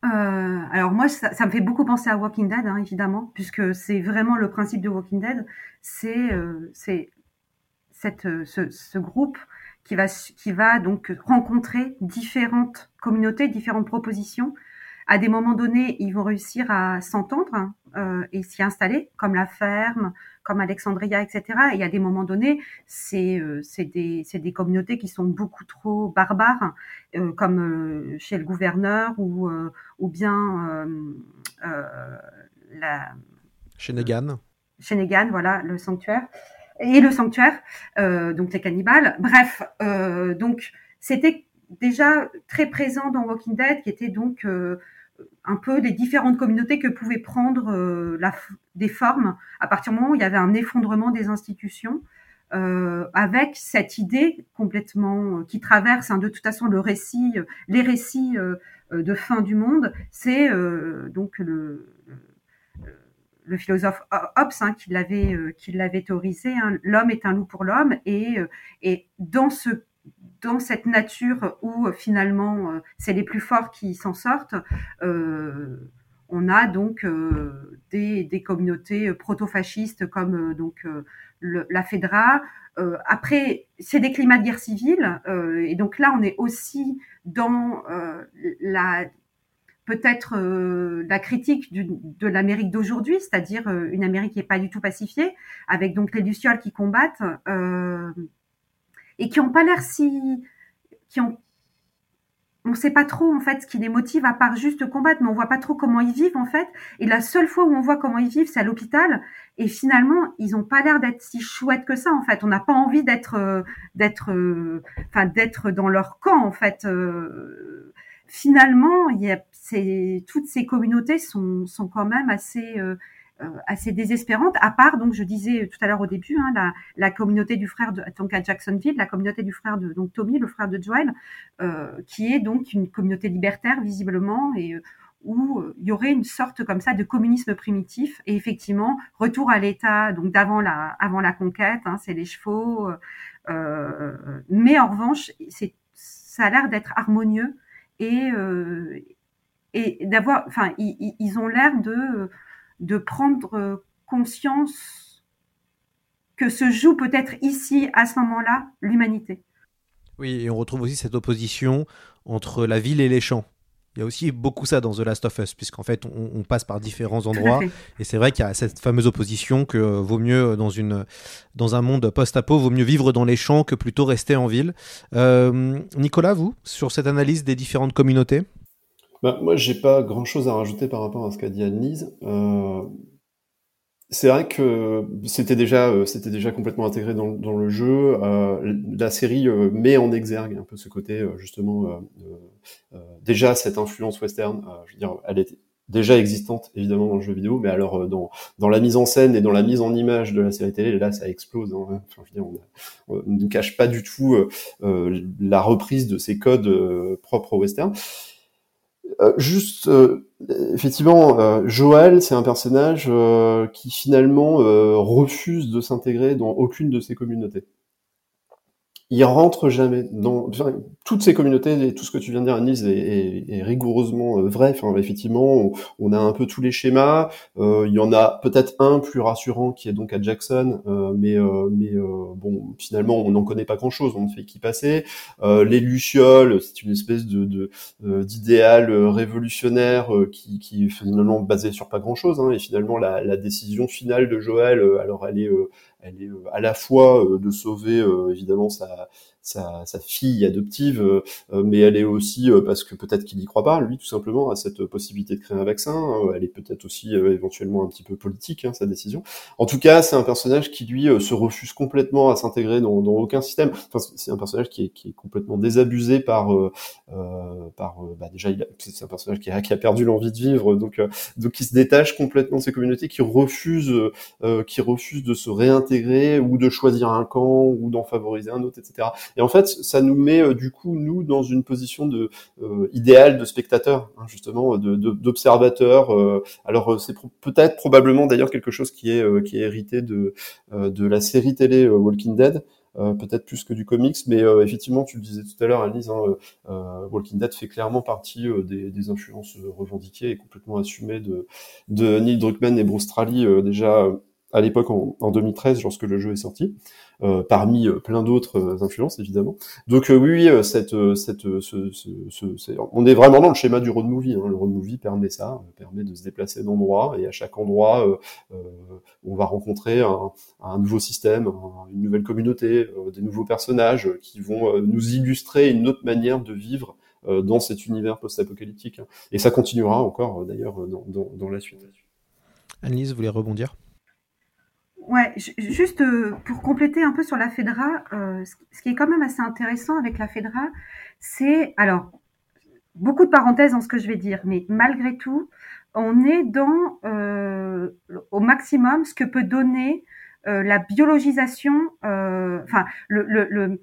Euh, alors moi, ça, me fait beaucoup penser à Walking Dead, hein, évidemment, puisque c'est vraiment le principe de Walking Dead. C'est euh, cette euh, ce, ce, groupe qui va qui va donc rencontrer différentes communautés, différentes propositions. À des moments donnés, ils vont réussir à s'entendre hein, euh, et s'y installer, comme la ferme, comme Alexandria, etc. Et à des moments donnés, c'est euh, des, des communautés qui sont beaucoup trop barbares, euh, comme euh, chez le gouverneur ou, ou bien la... Chez Negan. Chez Negan, voilà, le sanctuaire. Et le sanctuaire, donc les cannibales. Bref, donc c'était déjà très présent dans Walking Dead, qui était donc un peu des différentes communautés que pouvaient prendre euh, la, des formes à partir du moment où il y avait un effondrement des institutions, euh, avec cette idée complètement euh, qui traverse hein, de toute façon le récit, euh, les récits de fin du monde, c'est donc le, le philosophe Hobbes hein, qui l'avait qui l'avait théorisé. Hein, l'homme est un loup pour l'homme et et dans ce dans cette nature où euh, finalement euh, c'est les plus forts qui s'en sortent, euh, on a donc des, des, communautés proto-fascistes comme donc le, la FEDRA. après, c'est des climats de guerre civile, et donc là, on est aussi dans la peut-être la critique de l'Amérique d'aujourd'hui, c'est-à-dire une Amérique qui n'est pas du tout pacifiée, avec donc les lucioles qui combattent et qui ont pas l'air si, qui ont, on sait pas trop en fait ce qui les motive à part juste combattre, mais on voit pas trop comment ils vivent en fait. Et la seule fois où on voit comment ils vivent, c'est à l'hôpital. Et finalement, ils ont pas l'air d'être si chouettes que ça en fait. On n'a pas envie d'être, euh, d'être, euh, enfin d'être dans leur camp en fait. Euh, finalement, il y a, c'est, toutes ces communautés sont, sont quand même assez euh, assez désespérante, à part, donc je disais tout à l'heure au début, hein, la, la, communauté du frère de donc à Jacksonville, la communauté du frère de donc Tommy, le frère de Joel, euh, qui est donc une communauté libertaire visiblement et euh, où il y aurait une sorte comme ça de communisme primitif. Et effectivement retour à l'état donc d'avant la avant la conquête, hein, c'est les chevaux, euh, mais en revanche c'est ça a l'air d'être harmonieux et et d'avoir, enfin ils, ils ont l'air de de prendre euh, conscience que se joue peut-être ici, à ce moment-là, l'humanité. Oui, et on retrouve aussi cette opposition entre la ville et les champs. Il y a aussi beaucoup ça dans The Last of Us, puisqu'en fait, on, passe par différents endroits. *laughs* Et c'est vrai qu'il y a cette fameuse opposition que vaut mieux, dans, une, dans un monde post-apo, vaut mieux vivre dans les champs que plutôt rester en ville. Euh, Nicolas, vous, sur cette analyse des différentes communautés? Bah, moi, j'ai pas grand chose à rajouter par rapport à ce qu'a dit Annelise. Euh, c'est vrai que c'était déjà, euh, c'était déjà complètement intégré dans, dans le jeu. Euh, la série euh, met en exergue un peu ce côté, euh, justement, déjà cette influence western. je veux dire, elle était déjà existante évidemment dans le jeu vidéo, mais alors dans, dans la mise en scène et dans la mise en image de la série télé, là ça explose. Hein. Enfin, je veux dire, on, ne cache pas du tout la reprise de ces codes propres au western. Euh, juste, euh, effectivement, euh, Joël, c'est un personnage qui finalement refuse de s'intégrer dans aucune de ces communautés il rentre jamais dans toutes ces communautés et tout ce que tu viens de dire Annelise est, est, rigoureusement euh, vrai. Enfin effectivement on, a un peu tous les schémas. Euh, il y en a peut-être un plus rassurant qui est donc à Jackson euh, mais mais bon finalement on n'en connaît pas grand chose on ne fait qu'y passer. Les lucioles c'est une espèce de d'idéal révolutionnaire qui, qui est finalement basé sur pas grand chose hein, et finalement la, la décision finale de Joël alors elle est elle est euh, à la fois euh, de sauver euh, évidemment sa, sa, sa, fille adoptive, mais elle est aussi parce que peut-être qu'il n'y croit pas, lui, tout simplement, à cette possibilité de créer un vaccin. Elle est peut-être aussi éventuellement un petit peu politique, hein, sa décision. En tout cas, c'est un personnage qui, lui, se refuse complètement à s'intégrer dans, dans, aucun système. Enfin, c'est un personnage qui est, qui est, complètement désabusé par, euh, par bah déjà, c'est un personnage qui a, qui a perdu l'envie de vivre, donc, donc qui se détache complètement de ces communautés, qui refuse, qui refuse de se réintégrer ou de choisir un camp ou d'en favoriser un autre, etc. Et en fait, ça nous met du coup nous dans une position de idéale de spectateur, hein, justement, de d'observateur. alors c'est peut-être probablement d'ailleurs quelque chose qui est qui est hérité de de la série télé Walking Dead. Euh, peut-être plus que du comics, mais euh, effectivement, tu le disais tout à l'heure, Alice, hein, euh, Walking Dead fait clairement partie des, des, influences revendiquées et complètement assumées de, de Neil Druckmann et Bruce Straley déjà à l'époque en, en, 2013 lorsque le jeu est sorti. Euh, parmi euh, plein d'autres euh, influences évidemment. Donc oui, oui, cette, cette, ce, ce, on est vraiment dans le schéma du road movie. Hein. Le road movie permet ça, permet de se déplacer d'endroit et à chaque endroit, on va rencontrer un, un nouveau système, une nouvelle communauté, des nouveaux personnages qui vont nous illustrer une autre manière de vivre dans cet univers post-apocalyptique. Hein. Et ça continuera encore d'ailleurs dans, dans, dans la suite. Annelise, voulez rebondir? Ouais, juste euh, pour compléter un peu sur la FEDRA, euh, ce qui est quand même assez intéressant avec la FEDRA, c'est, alors, beaucoup de parenthèses dans ce que je vais dire, mais malgré tout, on est dans euh, au maximum ce que peut donner la biologisation, enfin, le, le, le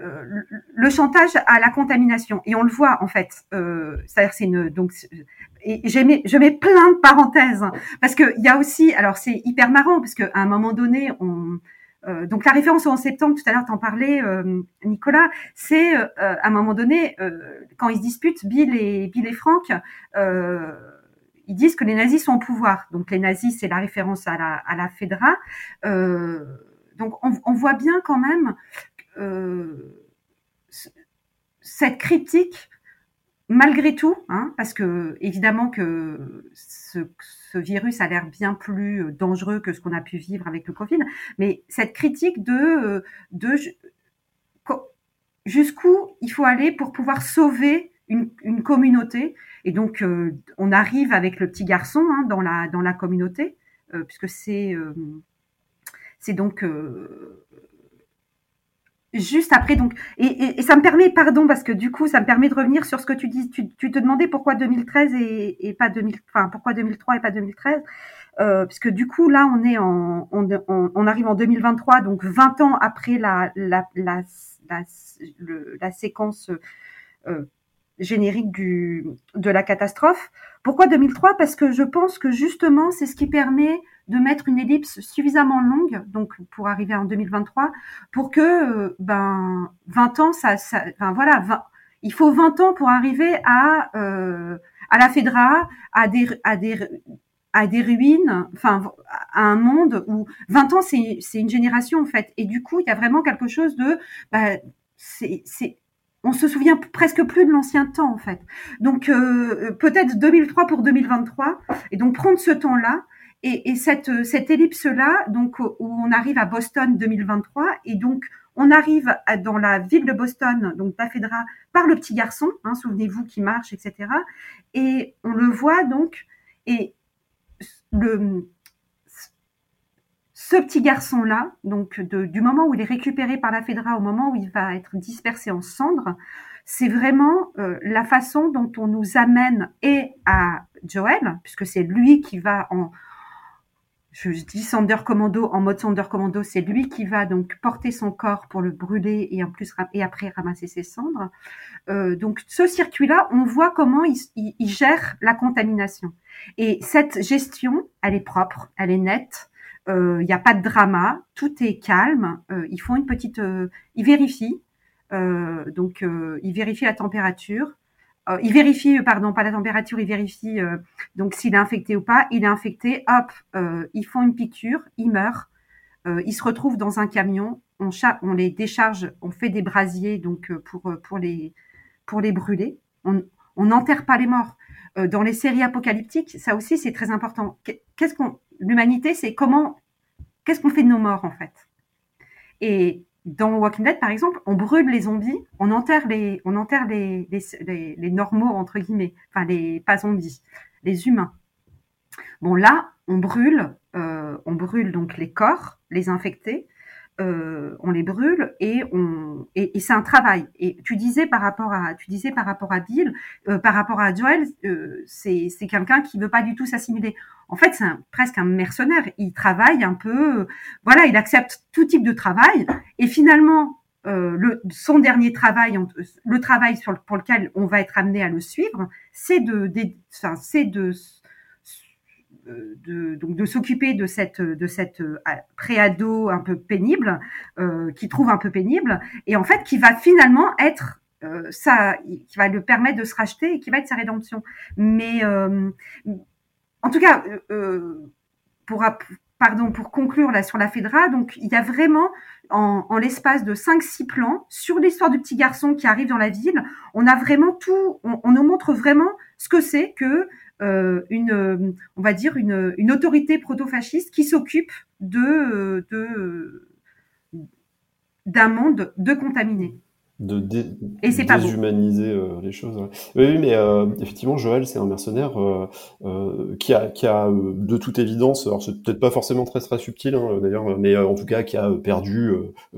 le chantage à la contamination et on le voit en fait euh, c'est-à-dire c'est une donc et mets, je mets plein de parenthèses parce que il y a aussi, alors c'est hyper marrant parce qu'à un moment donné, on euh, donc la référence au 11 septembre, tout à l'heure t'en parlais, euh, Nicolas, c'est euh, à un moment donné quand ils se disputent, Bill et Bill et Frank, ils disent que les nazis sont au pouvoir. Donc les nazis, c'est la référence à la à la Fedra. donc on, on, voit bien quand même cette critique malgré tout, hein, parce que évidemment que ce, virus a l'air bien plus euh, dangereux que ce qu'on a pu vivre avec le Covid, mais cette critique de, euh, jusqu'où il faut aller pour pouvoir sauver une, communauté. Et donc, euh, on arrive avec le petit garçon hein, dans la dans la communauté, puisque c'est c'est donc juste après donc et, et, ça me permet pardon parce que du coup ça me permet de revenir sur ce que tu dis tu, tu te demandais pourquoi 2013 et, et pas 2000 enfin pourquoi 2003 et pas 2013 euh, puisque du coup là on est en on, on, arrive en 2023 donc 20 ans après la la la la, la séquence euh, générique du de la catastrophe. Pourquoi 2003 parce que je pense que justement c'est ce qui permet de mettre une ellipse suffisamment longue, donc pour arriver en 2023, pour que euh, ben 20 ans, ça, ça enfin voilà, il faut 20 ans pour arriver à euh, à la Fedra, à des à des à des ruines, enfin à un monde où 20 ans c'est une génération en fait, et du coup il y a vraiment quelque chose de c'est c'est on se souvient presque plus de l'ancien temps en fait. Donc euh, peut-être 2003 pour 2023 et donc prendre ce temps-là et, et cette, cette ellipse-là, donc où on arrive à Boston 2023, et donc on arrive dans la ville de Boston, donc Bafedra, par le petit garçon, hein, souvenez-vous, qui marche, etc. Et on le voit donc, et le, ce petit garçon-là, donc du moment où il est récupéré par la Fedra au moment où il va être dispersé en cendres, c'est vraiment euh, la façon dont on nous amène et à Joël, puisque c'est lui qui va en, je dis Sander Commando en mode Sander Commando, c'est lui qui va donc porter son corps pour le brûler et en plus et après ramasser ses cendres. Euh, donc ce circuit-là, on voit comment il, gère la contamination. Et cette gestion, elle est propre, elle est nette. Euh, il n'y a pas de drama, tout est calme. Euh, ils font une petite, euh, ils vérifient. donc ils vérifient la température. Euh, il vérifie, euh, pardon, pas la température, il vérifie euh, donc s'il est infecté ou pas. Il est infecté, hop, ils font une piqûre, il meurt. ils se retrouvent dans un camion, on, les décharge, on fait des brasiers donc pour pour les pour les brûler. On n'enterre pas les morts. dans les séries apocalyptiques, ça aussi c'est très important. Qu'est-ce qu'on l'humanité, c'est comment qu'est-ce qu'on fait de nos morts en fait? Et dans Walking Dead, par exemple, on brûle les zombies, on enterre les, on enterre les, les, normaux entre guillemets, enfin les pas zombies, les humains. Bon là, on brûle, euh, on brûle donc les corps, les infectés, euh, on les brûle et on et, et c'est un travail. Et tu disais par rapport à tu disais par rapport à Bill, euh, par rapport à Joel, euh, c'est c'est quelqu'un qui veut pas du tout s'assimiler. En fait, c'est presque un mercenaire. Il travaille un peu, voilà, il accepte tout type de travail et finalement le, son dernier travail, le travail sur, pour lequel on va être amené à le suivre, c'est de, enfin, c'est de de, s'occuper de cette cette préado un peu pénible euh, qui trouve un peu pénible et en fait qui va finalement être euh, ça qui va le permettre de se racheter et qui va être sa rédemption. Mais euh, en tout cas pour pardon pour conclure là sur la Fedra. Donc il y a vraiment en, en l'espace de 5-6 plans sur l'histoire du petit garçon qui arrive dans la ville on a vraiment tout on, on nous montre vraiment ce que c'est que euh, une, on va dire une, une autorité proto-fasciste qui s'occupe de, de d'un monde de contaminés de déshumaniser euh, les choses. Oui, mais euh, effectivement, Joël, c'est un mercenaire euh, euh qui a, qui a de toute évidence, alors c'est peut-être pas forcément très très subtil hein, d'ailleurs, mais en tout cas qui a perdu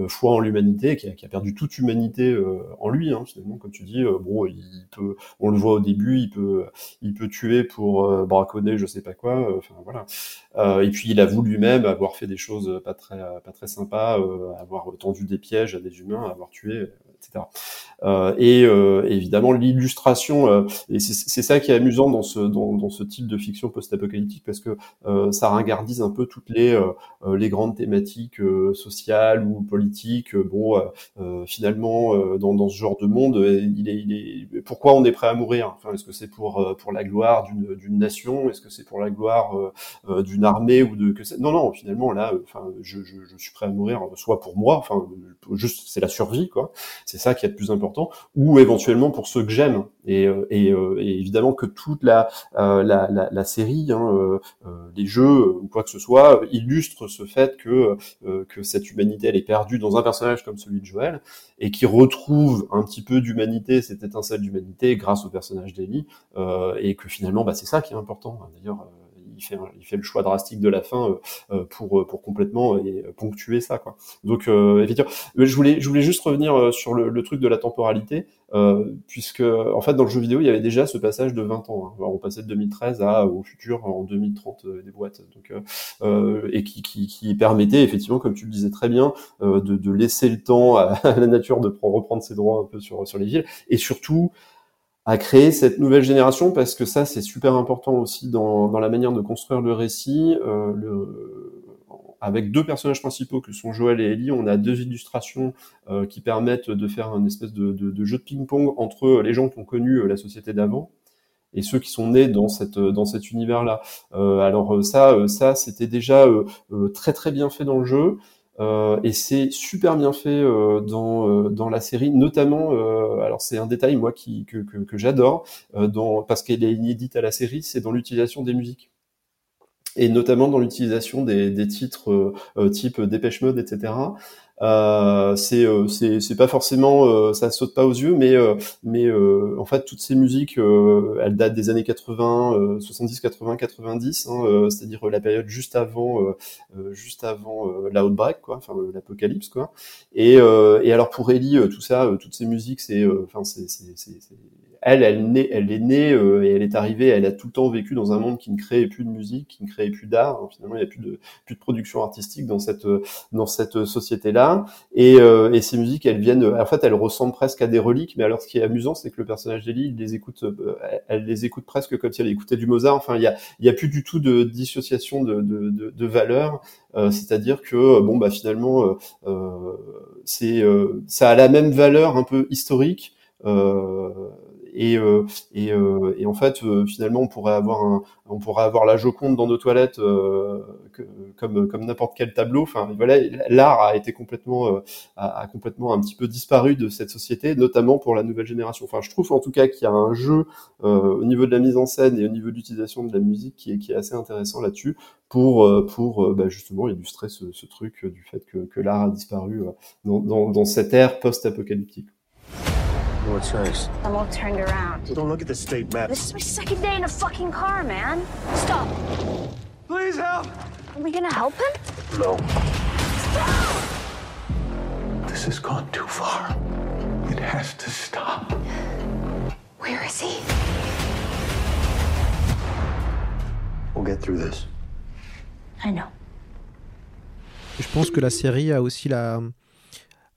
foi en l'humanité, qui a, qui a, perdu toute humanité en lui. Hein, finalement, comme tu dis, bon, il peut, on le voit au début, il peut, il peut tuer pour braconner, je sais pas quoi. Enfin voilà. et puis il avoue lui-même avoir fait des choses pas très, pas très sympas, avoir tendu des pièges à des humains, avoir tué etc. Euh, et euh, évidemment l'illustration, euh, et c'est ça qui est amusant dans ce dans, dans ce type de fiction post-apocalyptique parce que ça ringardise un peu toutes les les grandes thématiques sociales ou politiques. Bon, finalement, dans, dans ce genre de monde, il est, il est pourquoi on est prêt à mourir? Enfin, est-ce que c'est pour pour la gloire d'une nation? Est-ce que c'est pour la gloire d'une armée ou de que Non, non. Finalement, là, enfin, je, je, je suis prêt à mourir, soit pour moi, enfin, juste c'est la survie, quoi. Ça qui est le plus important, ou éventuellement pour ceux que j'aime. Et, euh, et, euh, et, évidemment que toute la, euh, la, la, la, série, hein, les jeux ou quoi que ce soit, illustre ce fait que, que cette humanité elle est perdue dans un personnage comme celui de Joël et qui retrouve un petit peu d'humanité, cette étincelle d'humanité grâce au personnage d'Ellie, et que finalement bah, c'est ça qui est important. D'ailleurs il fait, il fait le choix drastique de la fin euh, euh, pour, euh, pour complètement ponctuer ça. Quoi. Donc, effectivement, je voulais, je voulais juste revenir sur le, le truc de la temporalité, puisque en fait dans le jeu vidéo il y avait déjà ce passage de 20 ans. Hein. On passait de 2013 à au futur en 2030 des boîtes, donc et qui, qui, qui, permettait effectivement, comme tu le disais très bien, de, de laisser le temps à, *laughs* la nature de reprendre ses droits un peu sur sur les villes, et surtout à créer cette nouvelle génération parce que ça c'est super important aussi dans, dans, la manière de construire le récit. Euh, le, avec deux personnages principaux que sont Joël et Ellie, on a deux illustrations euh, qui permettent de faire un espèce de, de, de jeu de ping-pong entre les gens qui ont connu euh, la société d'avant et ceux qui sont nés dans cette dans cet univers-là. Euh, alors ça ça c'était déjà très très bien fait dans le jeu. Euh, et c'est super bien fait euh, dans, euh, dans la série, notamment, alors c'est un détail moi qui, que, que, que j'adore, parce qu'elle est inédite à la série, c'est dans l'utilisation des musiques et notamment dans l'utilisation des, des titres type Dépêche Mode, etc. Euh, c'est euh, c'est c'est pas forcément euh, ça saute pas aux yeux mais euh, mais en fait toutes ces musiques elles datent des années 80 70 80 90 hein, c'est-à-dire la période juste avant juste avant l'outbreak quoi enfin l'apocalypse quoi. Et et alors pour Ellie tout ça toutes ces musiques c'est enfin c'est elle, elle, elle est née euh, et elle est arrivée, elle a tout le temps vécu dans un monde qui ne créait plus de musique, qui ne créait plus d'art. Finalement, il n'y a plus de, plus de production artistique dans cette, dans cette société-là. Et, euh, et ces musiques, elles viennent, en fait, elles ressemblent presque à des reliques. Mais alors, ce qui est amusant, c'est que le personnage d'Ellie, il les écoute, euh, elle les écoute presque comme si elle écoutait du Mozart. Enfin, il y a, y a plus du tout de dissociation de, de, de, de valeurs. Euh, c'est-à-dire que bon bah finalement euh, c'est ça a la même valeur un peu historique euh, et, euh, et, euh, et, en fait, euh, finalement, on pourrait avoir un, on pourrait avoir la Joconde dans nos toilettes que, comme comme n'importe quel tableau. Enfin, voilà, l'art a été complètement a, a, complètement un petit peu disparu de cette société, notamment pour la nouvelle génération. Enfin, je trouve en tout cas qu'il y a un jeu au niveau de la mise en scène et au niveau de l'utilisation de la musique qui est, qui est assez intéressant là-dessus pour pour bah, justement illustrer ce, ce, truc du fait que, que l'art a disparu dans, dans, dans cette ère post-apocalyptique. What's next? I'm all turned around. Don't look at the state map. This is my second day in a fucking car, man. Stop. Please help. Are we gonna help him? No. Stop! This has gone too far. It has to stop. Where is he? We'll get through this. I know. Je pense que la série a aussi la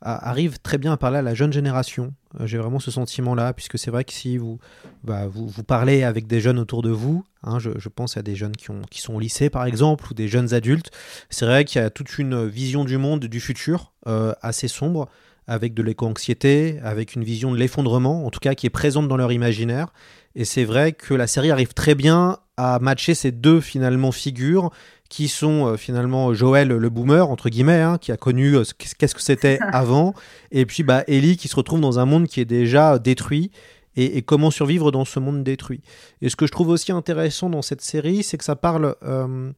arrive très bien à parler à la jeune génération. Euh, J'ai vraiment ce sentiment-là, puisque c'est vrai que si vous, bah, vous, parlez avec des jeunes autour de vous, hein, je, pense à des jeunes qui sont au lycée par exemple, ou des jeunes adultes, c'est vrai qu'il y a toute une vision du monde, du futur, euh, assez sombre, avec de l'éco-anxiété, avec une vision de l'effondrement, en tout cas qui est présente dans leur imaginaire. Et c'est vrai que la série arrive très bien à matcher ces deux finalement figures qui sont euh, finalement Joël le boomer entre guillemets hein, qui a connu euh, qu'est-ce que c'était *laughs* avant et puis bah Ellie qui se retrouve dans un monde qui est déjà détruit et, et, comment survivre dans ce monde détruit. Et ce que je trouve aussi intéressant dans cette série, c'est que ça parle euh,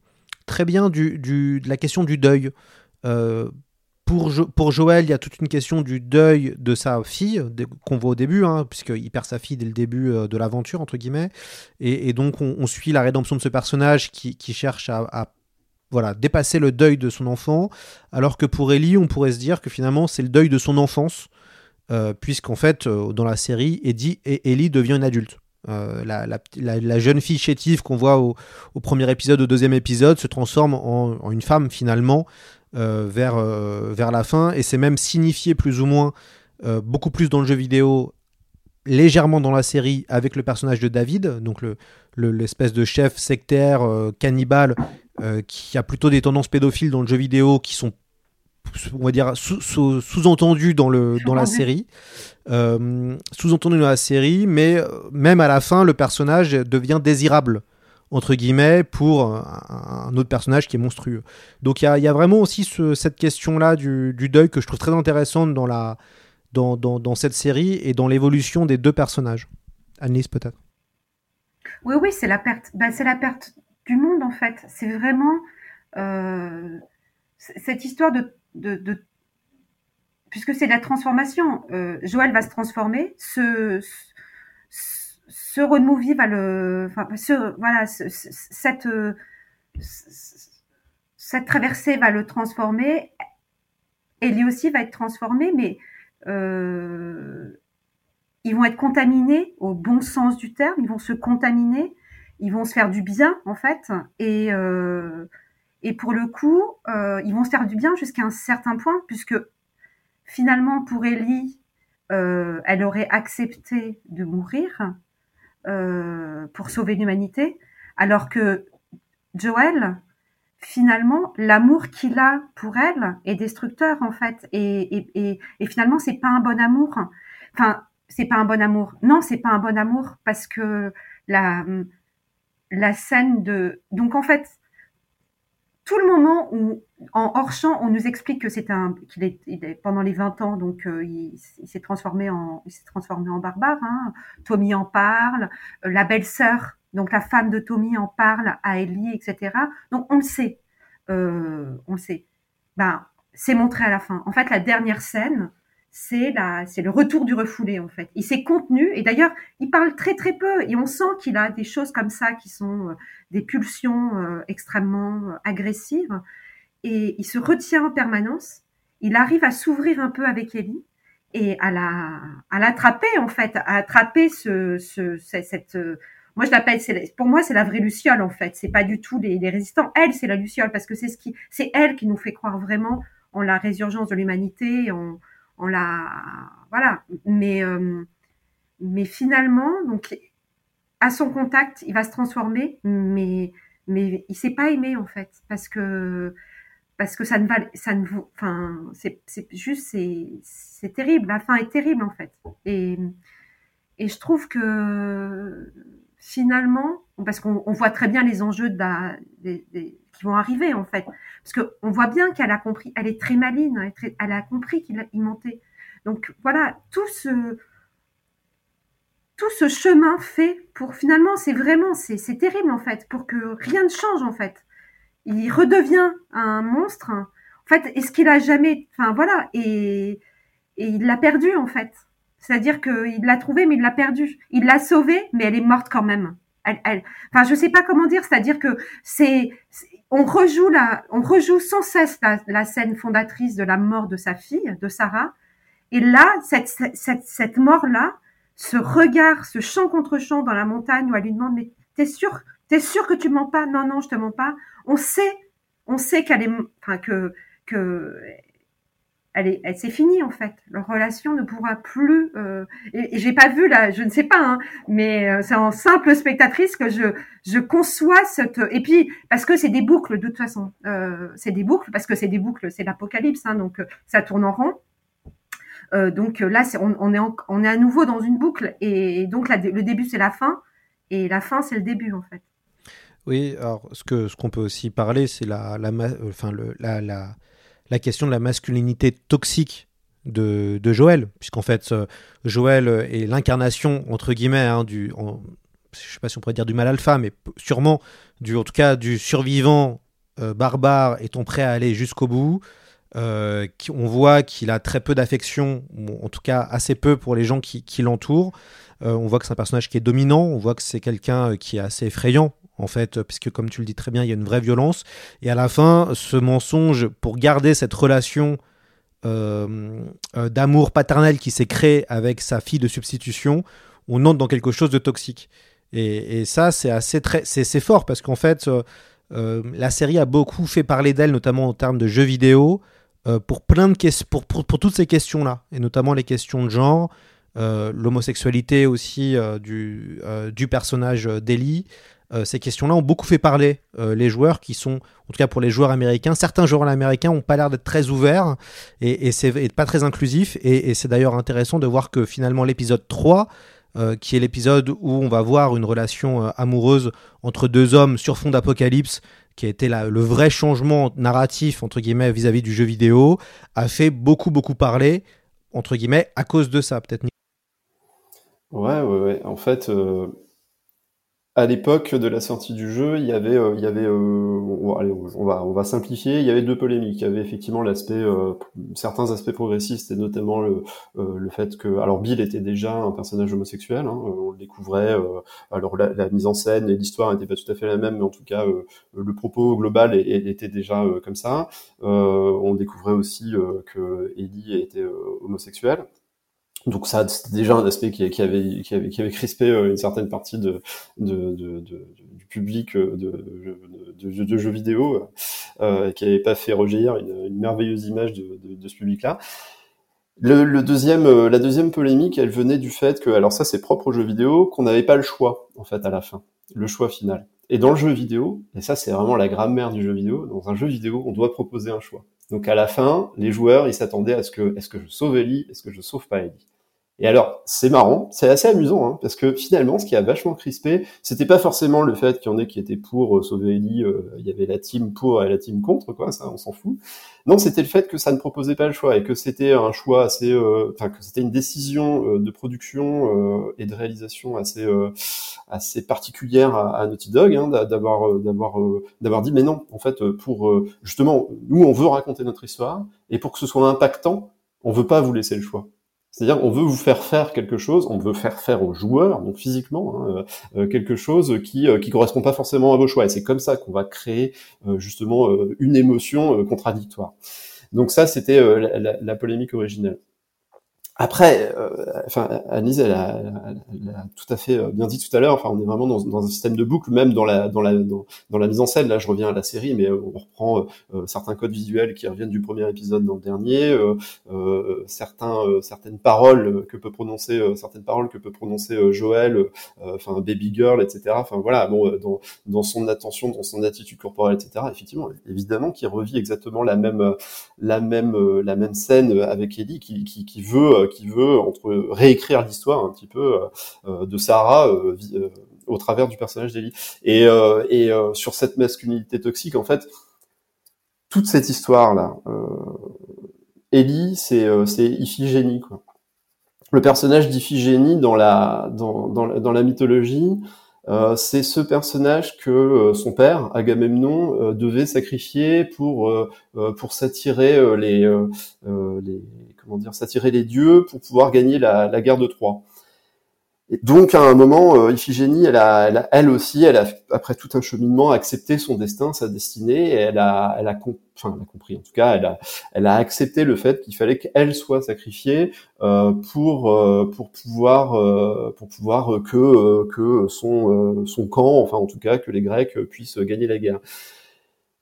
très bien du, du, de la question du deuil. Pour, jo pour, Joël, il y a toute une question du deuil de sa fille, qu'on voit au début, hein, puisqu'il perd sa fille dès le début euh, de l'aventure, entre guillemets. Et, donc, on, suit la rédemption de ce personnage qui, cherche à, voilà, dépasser le deuil de son enfant, alors que pour Ellie, on pourrait se dire que finalement, c'est le deuil de son enfance, euh, puisqu'en fait, euh, dans la série, Eddie et Ellie devient une adulte. La, jeune fille chétive qu'on voit au, premier épisode, au deuxième épisode, se transforme en, une femme finalement vers, euh, vers la fin, et c'est même signifié plus ou moins, euh, beaucoup plus dans le jeu vidéo, légèrement dans la série, avec le personnage de David, donc l'espèce le, de chef sectaire euh, cannibale qui a plutôt des tendances pédophiles dans le jeu vidéo qui sont on va dire sous-entendu sous, sous dans, le, dans la série. Euh, sous-entendu dans la série, mais même à la fin, le personnage devient désirable entre guillemets, pour un, autre personnage qui est monstrueux. Donc il y, y a, vraiment aussi ce, cette question-là du, deuil que je trouve très intéressante dans, la, dans, dans, cette série et dans l'évolution des deux personnages. Annelise, peut-être Oui, oui, c'est la perte. Ben, c'est la perte du monde, en fait. C'est vraiment euh, cette histoire de, puisque c'est de la transformation. Euh, Joël va se transformer, ce road movie va le, enfin, voilà, ce, cette, traversée va le transformer. Lui aussi va être transformé, mais euh, ils vont être contaminés au bon sens du terme. Ils vont se contaminer, ils vont se faire du bien en fait, et euh, pour le coup, euh, ils vont se faire du bien jusqu'à un certain point, puisque finalement pour Ellie, euh, elle aurait accepté de mourir euh, pour sauver l'humanité, alors que Joël, finalement, l'amour qu'il a pour elle est destructeur en fait, et, et, et, et finalement c'est pas un bon amour. Enfin, c'est pas un bon amour. Non, c'est pas un bon amour parce que la la scène de donc en fait tout le moment où, en hors champ, on nous explique que c'est un, qu'il est, est, pendant les 20 ans, donc euh, il, il s'est transformé en, il s'est transformé en barbare. Hein. Tommy en parle, euh, la belle-sœur, donc la femme de Tommy en parle à Ellie, etc. Donc on le sait, euh, on le sait. Ben, c'est montré à la fin. En fait, la dernière scène, c'est c'est le retour du refoulé en fait. Il s'est contenu et d'ailleurs il parle très très peu et on sent qu'il a des choses comme ça qui sont euh, des pulsions euh, extrêmement euh, agressives et il se retient en permanence. Il arrive à s'ouvrir un peu avec Ellie et à la à l'attraper en fait, à attraper ce, ce cette moi je l'appelle pour moi c'est la vraie luciole en fait. C'est pas du tout les, les résistants. Elle c'est la luciole parce que c'est ce qui c'est elle qui nous fait croire vraiment en la résurgence de l'humanité. En, on l'a voilà. Mais euh, mais finalement donc à son contact il va se transformer mais mais il s'est pas aimé en fait parce que parce que ça ne va ça ne vous enfin c'est juste c'est c'est terrible. La fin est terrible en fait. Et et je trouve que finalement parce qu'on on voit très bien les enjeux qui vont arriver en fait. Parce que on voit bien qu'elle a compris, elle est très maline, elle a compris qu'il mentait. Donc voilà, tout ce tout ce chemin fait pour finalement, c'est vraiment, c'est terrible en fait, pour que rien ne change en fait. Il redevient un monstre. En fait, est-ce qu'il a jamais, enfin voilà, et, et il l'a perdu en fait. C'est-à-dire qu'il l'a trouvé, mais il l'a perdu. Il l'a sauvée, mais elle est morte quand même. Elle, elle, enfin, je sais pas comment dire. C'est-à-dire que c'est, on rejoue la, on rejoue sans cesse la, la, scène fondatrice de la mort de sa fille, de Sarah. Et là, cette, cette, cette mort-là, ce regard, ce chant contre chant dans la montagne où elle lui demande, mais t'es sûr, t'es sûr que tu mens pas? Non, non, je te mens pas. On sait, on sait qu'elle est, enfin, que, que, elle elle, c'est fini en fait. Leur relation ne pourra plus. Euh, et, et j'ai pas vu là, je ne sais pas, hein, mais euh, c'est en simple spectatrice que je je conçois cette. Et puis parce que c'est des boucles de toute façon, euh, c'est des boucles parce que c'est des boucles, c'est l'apocalypse, hein, donc ça tourne en rond. Donc là, on, est on est à nouveau dans une boucle et, donc le début c'est la fin et la fin c'est le début en fait. Oui, alors ce que ce qu'on peut aussi parler, c'est la la enfin le la la question de la masculinité toxique de, Joël, puisqu'en fait, Joël est l'incarnation, entre guillemets, hein, du, en, je sais pas si on pourrait dire du mal alpha, mais sûrement, du, en tout cas, du survivant euh, barbare étant prêt à aller jusqu'au bout. Euh, on voit qu'il a très peu d'affection, en tout cas assez peu pour les gens qui, l'entourent. Euh, on voit que c'est un personnage qui est dominant, on voit que c'est quelqu'un qui est assez effrayant en fait, puisque comme tu le dis très bien, il y a une vraie violence. Et à la fin, ce mensonge, pour garder cette relation euh, euh, d'amour paternel qui s'est créée avec sa fille de substitution, on entre dans quelque chose de toxique. Et, ça, c'est assez très, c'est fort parce qu'en fait, euh, euh, la série a beaucoup fait parler d'elle, notamment en termes de jeux vidéo, euh, pour plein de pour, pour, pour, toutes ces questions-là, et notamment les questions de genre, l'homosexualité aussi du, du personnage d'Ellie. Euh, ces questions-là ont beaucoup fait parler euh, les joueurs qui sont, en tout cas pour les joueurs américains, certains joueurs américains n'ont pas l'air d'être très ouverts et, et c'est pas très inclusif. Et, c'est d'ailleurs intéressant de voir que finalement l'épisode 3, euh, qui est l'épisode où on va voir une relation amoureuse entre deux hommes sur fond d'apocalypse, qui a été la, le vrai changement narratif entre guillemets vis-à-vis -vis du jeu vidéo, a fait beaucoup beaucoup parler entre guillemets à cause de ça peut-être. Ouais, ouais, ouais. En fait, à l'époque de la sortie du jeu, il y avait, euh, il y avait, euh, on, va, on va simplifier. Il y avait deux polémiques. Il y avait effectivement l'aspect, euh, certains aspects progressistes et notamment le, euh, le fait que, alors Bill était déjà un personnage homosexuel. Hein, on le découvrait. Euh, alors la, la, mise en scène et l'histoire n'étaient pas tout à fait la même, mais en tout cas le propos global était déjà comme ça. on découvrait aussi que Ellie était homosexuelle. Donc ça, c'était déjà un aspect qui, avait, crispé euh, une certaine partie du public euh, de, jeux vidéo, euh, qui n'avait pas fait rejaillir une, merveilleuse image de, ce public-là. Le, le, deuxième, la deuxième polémique, elle venait du fait que, alors ça c'est propre aux jeux vidéo, qu'on n'avait pas le choix en fait à la fin, le choix final. Et dans le jeu vidéo, et ça c'est vraiment la grammaire du jeu vidéo, dans un jeu vidéo, on doit proposer un choix. Donc à la fin, les joueurs, ils s'attendaient à ce que, est-ce que je sauve Ellie, est-ce que je sauve pas Ellie? Et alors, c'est marrant, c'est assez amusant, hein, parce que finalement, ce qui a vachement crispé, c'était pas forcément le fait qu'il y en ait qui étaient pour euh, sauver Ellie, euh, il y avait la team pour et la team contre, quoi, ça, on s'en fout. Non, c'était le fait que ça ne proposait pas le choix et que c'était un choix assez, euh, enfin, que c'était une décision euh, de production et de réalisation assez, assez particulière à, à Naughty Dog, hein, d'avoir, d'avoir, d'avoir dit, mais non, en fait, pour justement, nous, on veut raconter notre histoire et pour que ce soit impactant, on veut pas vous laisser le choix. C'est-à-dire, on veut vous faire faire quelque chose, on veut faire faire aux joueurs, donc physiquement, hein, euh, quelque chose qui euh, qui correspond pas forcément à vos choix. Et c'est comme ça qu'on va créer euh, justement euh, une émotion euh, contradictoire. Donc ça, c'était euh, la, la, la, polémique originelle. Après, euh, enfin, Anise, elle a, elle a, tout à fait euh, bien dit tout à l'heure. Enfin, on est vraiment dans, dans, un système de boucle, même dans la dans la dans, la mise en scène. Là, je reviens à la série, mais euh, on reprend euh, certains codes visuels qui reviennent du premier épisode dans le dernier, euh, euh certains certaines paroles que peut prononcer certaines paroles que peut prononcer Joël, enfin Baby Girl, etc. Enfin voilà, bon, dans dans son attention, dans son attitude corporelle, etc. Effectivement, évidemment, qui revit exactement la même la même la même scène avec Ellie, qui qui, qui veut qui veut entre réécrire l'histoire un petit peu euh, de Sarah euh, euh, au travers du personnage d'Ellie. Et, et sur cette masculinité toxique, en fait, toute cette histoire là, Ellie, c'est c'est Iphigénie quoi. Le personnage d'Iphigénie dans la dans, dans, dans la mythologie, euh, c'est ce personnage que euh, son père, Agamemnon, euh, devait sacrifier pour pour s'attirer les, les comment dire s'attirer les dieux pour pouvoir gagner la, la guerre de Troie. Et donc à un moment, euh, Iphigénie, elle a, elle a, elle aussi, elle a après tout un cheminement accepté son destin, sa destinée, et elle a, elle a, enfin, elle a compris en tout cas, elle a, elle a accepté le fait qu'il fallait qu'elle soit sacrifiée euh, pour euh, pour pouvoir euh, pour pouvoir que euh, que son son camp, enfin en tout cas que les Grecs puissent gagner la guerre.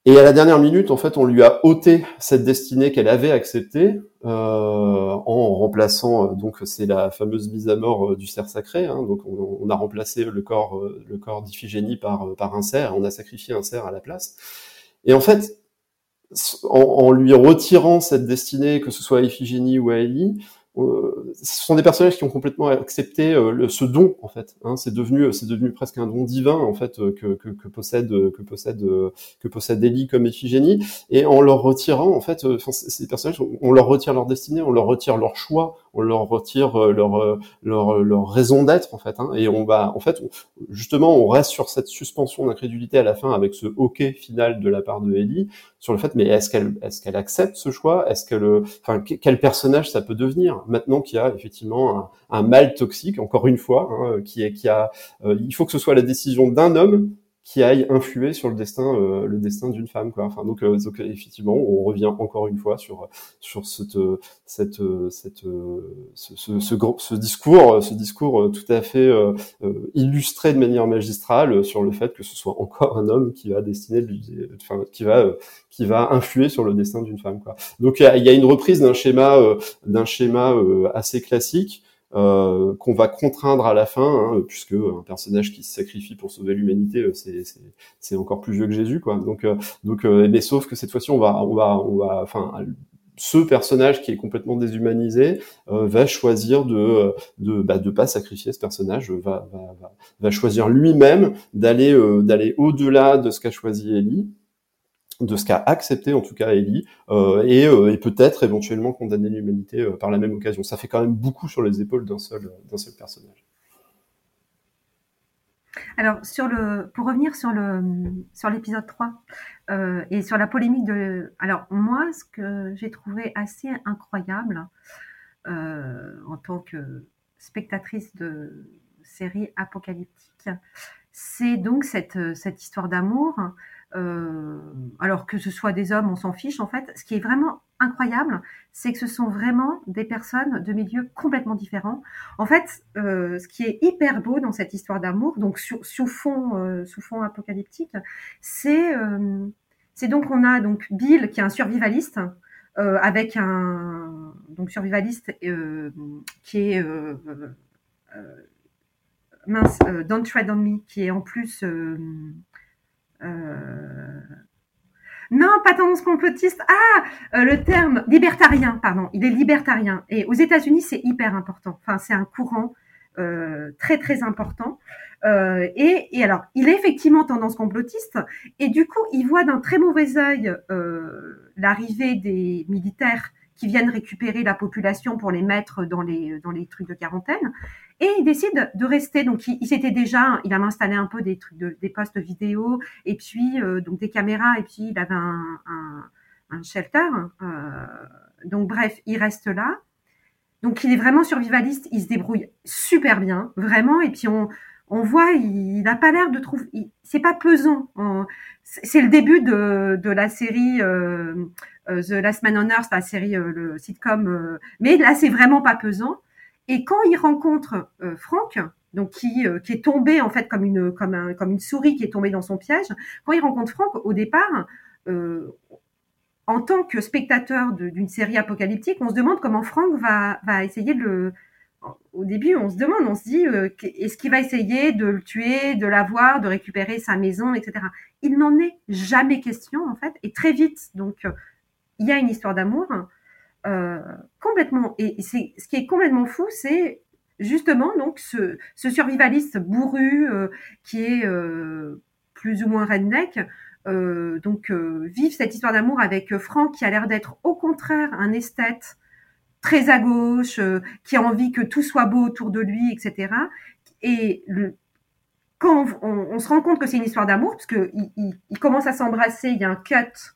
Et à la dernière minute, en fait, on lui a ôté cette destinée qu'elle avait acceptée euh, en remplaçant. euh, donc, c'est la fameuse mise à mort euh, du cerf sacré. Hein, donc, on, a remplacé le corps, euh, le corps d'Iphigénie par par un cerf. On a sacrifié un cerf à la place. Et en fait, en, lui retirant cette destinée, que ce soit à Iphigénie ou à euh, ce sont des personnages qui ont complètement accepté euh, le, ce don en fait. Hein, c'est devenu, c'est devenu presque un don divin en fait euh, que, que, que possède, que possède, euh, que possède Ellie comme Iphigénie. Et en leur retirant en fait, euh, ces personnages, on leur retire leur destinée, on leur retire leur choix, on leur retire euh, leur euh, leur, leur raison d'être en fait. Hein, et on va, en fait, justement, on reste sur cette suspension d'incrédulité à la fin avec ce OK final de la part de Ellie sur le fait, mais est-ce qu'elle est-ce qu'elle accepte ce choix? Est-ce que enfin, quel personnage ça peut devenir? Maintenant qu'il y a effectivement un, un, mal toxique, encore une fois, hein, qui est qui a, euh, il faut que ce soit la décision d'un homme qui aille influer sur le destin, euh, le destin d'une femme, quoi. Enfin, donc, euh, donc, effectivement, on revient encore une fois sur sur cette cette cette ce, ce, ce, discours, ce discours tout à fait euh, illustré de manière magistrale sur le fait que ce soit encore un homme qui va destiner, enfin, qui va qui va influer sur le destin d'une femme, quoi. Donc, il y, a une reprise d'un schéma d'un schéma assez classique. Euh, qu'on va contraindre à la fin, hein, puisque un personnage qui se sacrifie pour sauver l'humanité, c'est encore plus vieux que Jésus, quoi. Donc, euh, donc, euh, mais sauf que cette fois-ci, on va, on va, on va, enfin, ce personnage qui est complètement déshumanisé euh, va choisir de de bah, de pas sacrifier ce personnage, va va, va, va choisir lui-même d'aller euh, d'aller au-delà de ce qu'a choisi Ellie de ce qu'a accepté en tout cas Ellie euh, et, euh, et peut-être éventuellement condamner l'humanité euh, par la même occasion. Ça fait quand même beaucoup sur les épaules d'un seul d'un seul personnage. Alors sur le pour revenir sur le sur l'épisode 3 euh, et sur la polémique de alors moi ce que j'ai trouvé assez incroyable en tant que spectatrice de séries apocalyptiques c'est donc cette cette histoire d'amour euh, alors que ce soit des hommes, on s'en fiche en fait. Ce qui est vraiment incroyable, c'est que ce sont vraiment des personnes de milieux complètement différents. En fait, euh, ce qui est hyper beau dans cette histoire d'amour, donc sous, sous fond, euh, sous fond apocalyptique, c'est c'est donc on a donc Bill qui est un survivaliste avec un donc survivaliste qui est mince, Don't Tread on Me, qui est en plus. Non, pas tendance complotiste. Ah, euh, le terme libertarien, pardon. Il est libertarien. Et aux États-Unis, c'est hyper important. Enfin, c'est un courant euh, très très important. Euh, et, et, alors, il est effectivement tendance complotiste. Et du coup, il voit d'un très mauvais œil euh, l'arrivée des militaires qui viennent récupérer la population pour les mettre dans les dans les trucs de quarantaine. Et il décide de rester. Donc, il, il s'était déjà, il avait installé un peu des trucs, de, des postes vidéo, et puis euh, donc des caméras, et puis il avait un, un, shelter. Euh, donc, bref, il reste là. Donc, il est vraiment survivaliste. Il se débrouille super bien, vraiment. Et puis on on voit, il n'a pas l'air de trouver. C'est pas pesant. C'est le début de, de la série euh, The Last Man on Earth, la série, euh, le sitcom. Euh, mais là, c'est vraiment pas pesant. Et quand il rencontre euh, Franck, donc qui, euh, qui est tombé en fait comme une comme un, comme une souris qui est tombée dans son piège, quand il rencontre Franck, au départ, euh, en tant que spectateur d'une série apocalyptique, on se demande comment Franck va va essayer de le au début, on se demande, on se dit, euh, est-ce qu'il va essayer de le tuer, de l'avoir, de récupérer sa maison, etc. Il n'en est jamais question en fait, et très vite, donc il y a une histoire d'amour. Euh, complètement. Et ce qui est complètement fou, c'est justement donc ce, survivaliste bourru euh, qui est euh, plus ou moins redneck. Euh, donc vivre cette histoire d'amour avec Franck qui a l'air d'être au contraire un esthète très à gauche, qui a envie que tout soit beau autour de lui, etc. Et le, quand on, on, se rend compte que c'est une histoire d'amour, parce que il, il, il commence à s'embrasser, il y a un cut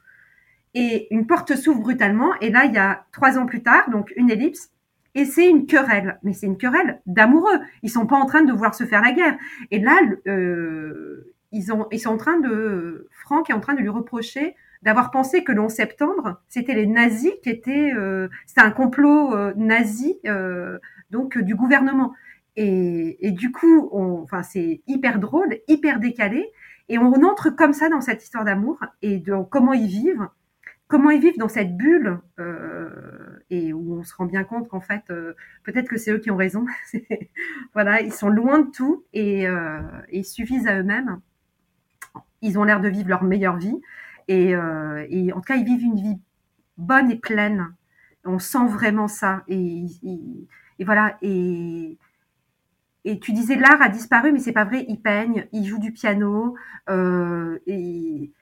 et une porte s'ouvre brutalement. Et là, il y a trois ans plus tard, donc une ellipse, et c'est une querelle. Mais c'est une querelle d'amoureux. Ils sont pas en train de vouloir se faire la guerre. Et là, euh, ils, ont, ils sont en train de, Franck est en train de lui reprocher d'avoir pensé que le 11 septembre, c'était les nazis qui étaient, euh, c'était un complot euh, nazi, euh, donc du gouvernement. Et, et, du coup, on, enfin, c'est hyper drôle, hyper décalé. et on entre comme ça dans cette histoire d'amour et de comment ils vivent, comment ils vivent dans cette bulle euh, et où on se rend bien compte qu'en fait, euh, peut-être que c'est eux qui ont raison. *laughs* voilà, ils sont loin de tout et, euh, et suffisent à eux-mêmes. Ils ont l'air de vivre leur meilleure vie et, euh, et, en tout cas, ils vivent une vie bonne et pleine. On sent vraiment ça et, voilà et et tu disais l'art a disparu, mais c'est pas vrai. Il peigne, il joue du piano, euh, et,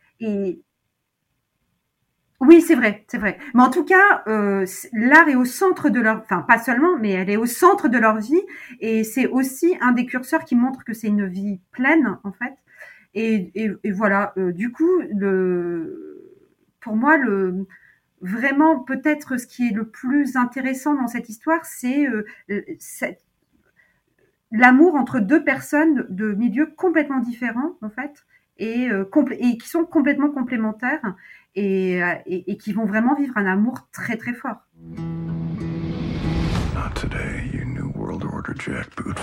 oui, c'est vrai, c'est vrai. Mais en tout cas, euh, l'art est au centre de leur, enfin pas seulement, mais elle est au centre de leur vie, et c'est aussi un des curseurs qui montre que c'est une vie pleine en fait. Et, voilà. Euh, du coup, pour moi, vraiment peut-être ce qui est le plus intéressant dans cette histoire, c'est euh, l'amour entre deux personnes de milieux complètement différents en fait et, euh, qui sont complètement complémentaires et, qui vont vraiment vivre un amour très très fort. Not today, you new world order jackboot.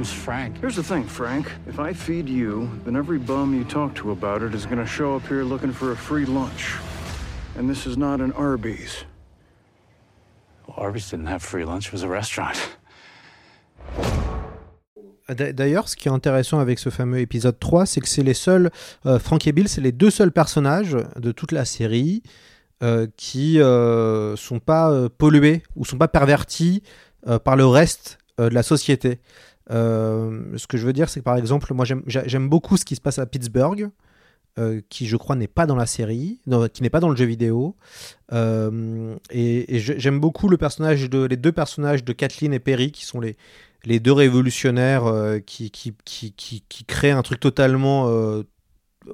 Name's Frank. Here's the thing, Frank. If I feed you, then every bum you talk to about it is gonna show up here looking for a free lunch. And this is not an Arby's. Arby's didn't have free lunch, it was a restaurant. D'ailleurs, ce qui est intéressant avec ce fameux épisode 3, c'est que c'est les seuls, euh, Frank et Bill, c'est les deux seuls personnages de toute la série euh, qui euh, sont pas euh, pollués ou sont pas pervertis euh, par le reste euh, de la société. Ce que je veux dire, c'est que par exemple, moi j'aime beaucoup ce qui se passe à Pittsburgh. Euh, qui je crois n'est pas dans la série, qui n'est pas dans le jeu vidéo. Euh, et, j'aime beaucoup le personnage de, les deux personnages de Kathleen et Perry, qui sont les, les deux révolutionnaires euh, qui, qui, qui, qui, créent un truc totalement euh,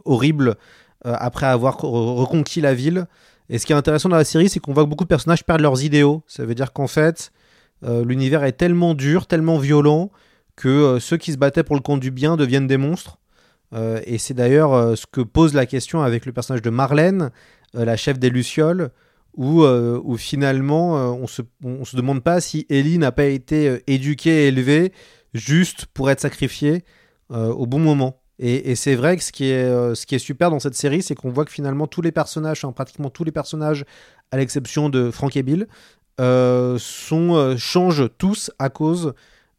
horrible après avoir reconquis la ville. Et ce qui est intéressant dans la série, c'est qu'on voit que beaucoup de personnages perdent leurs idéaux. Ça veut dire qu'en fait, l'univers est tellement dur, tellement violent, que ceux qui se battaient pour le compte du bien deviennent des monstres. Euh, et c'est d'ailleurs euh, ce que pose la question avec le personnage de Marlène, euh, la chef des Lucioles, où, finalement on se, se demande pas si Ellie n'a pas été éduquée et élevée juste pour être sacrifiée au bon moment. Et, c'est vrai que ce qui est, super dans cette série, c'est qu'on voit que finalement tous les personnages, enfin, pratiquement tous les personnages, à l'exception de Frank et Bill, euh, euh, changent tous à cause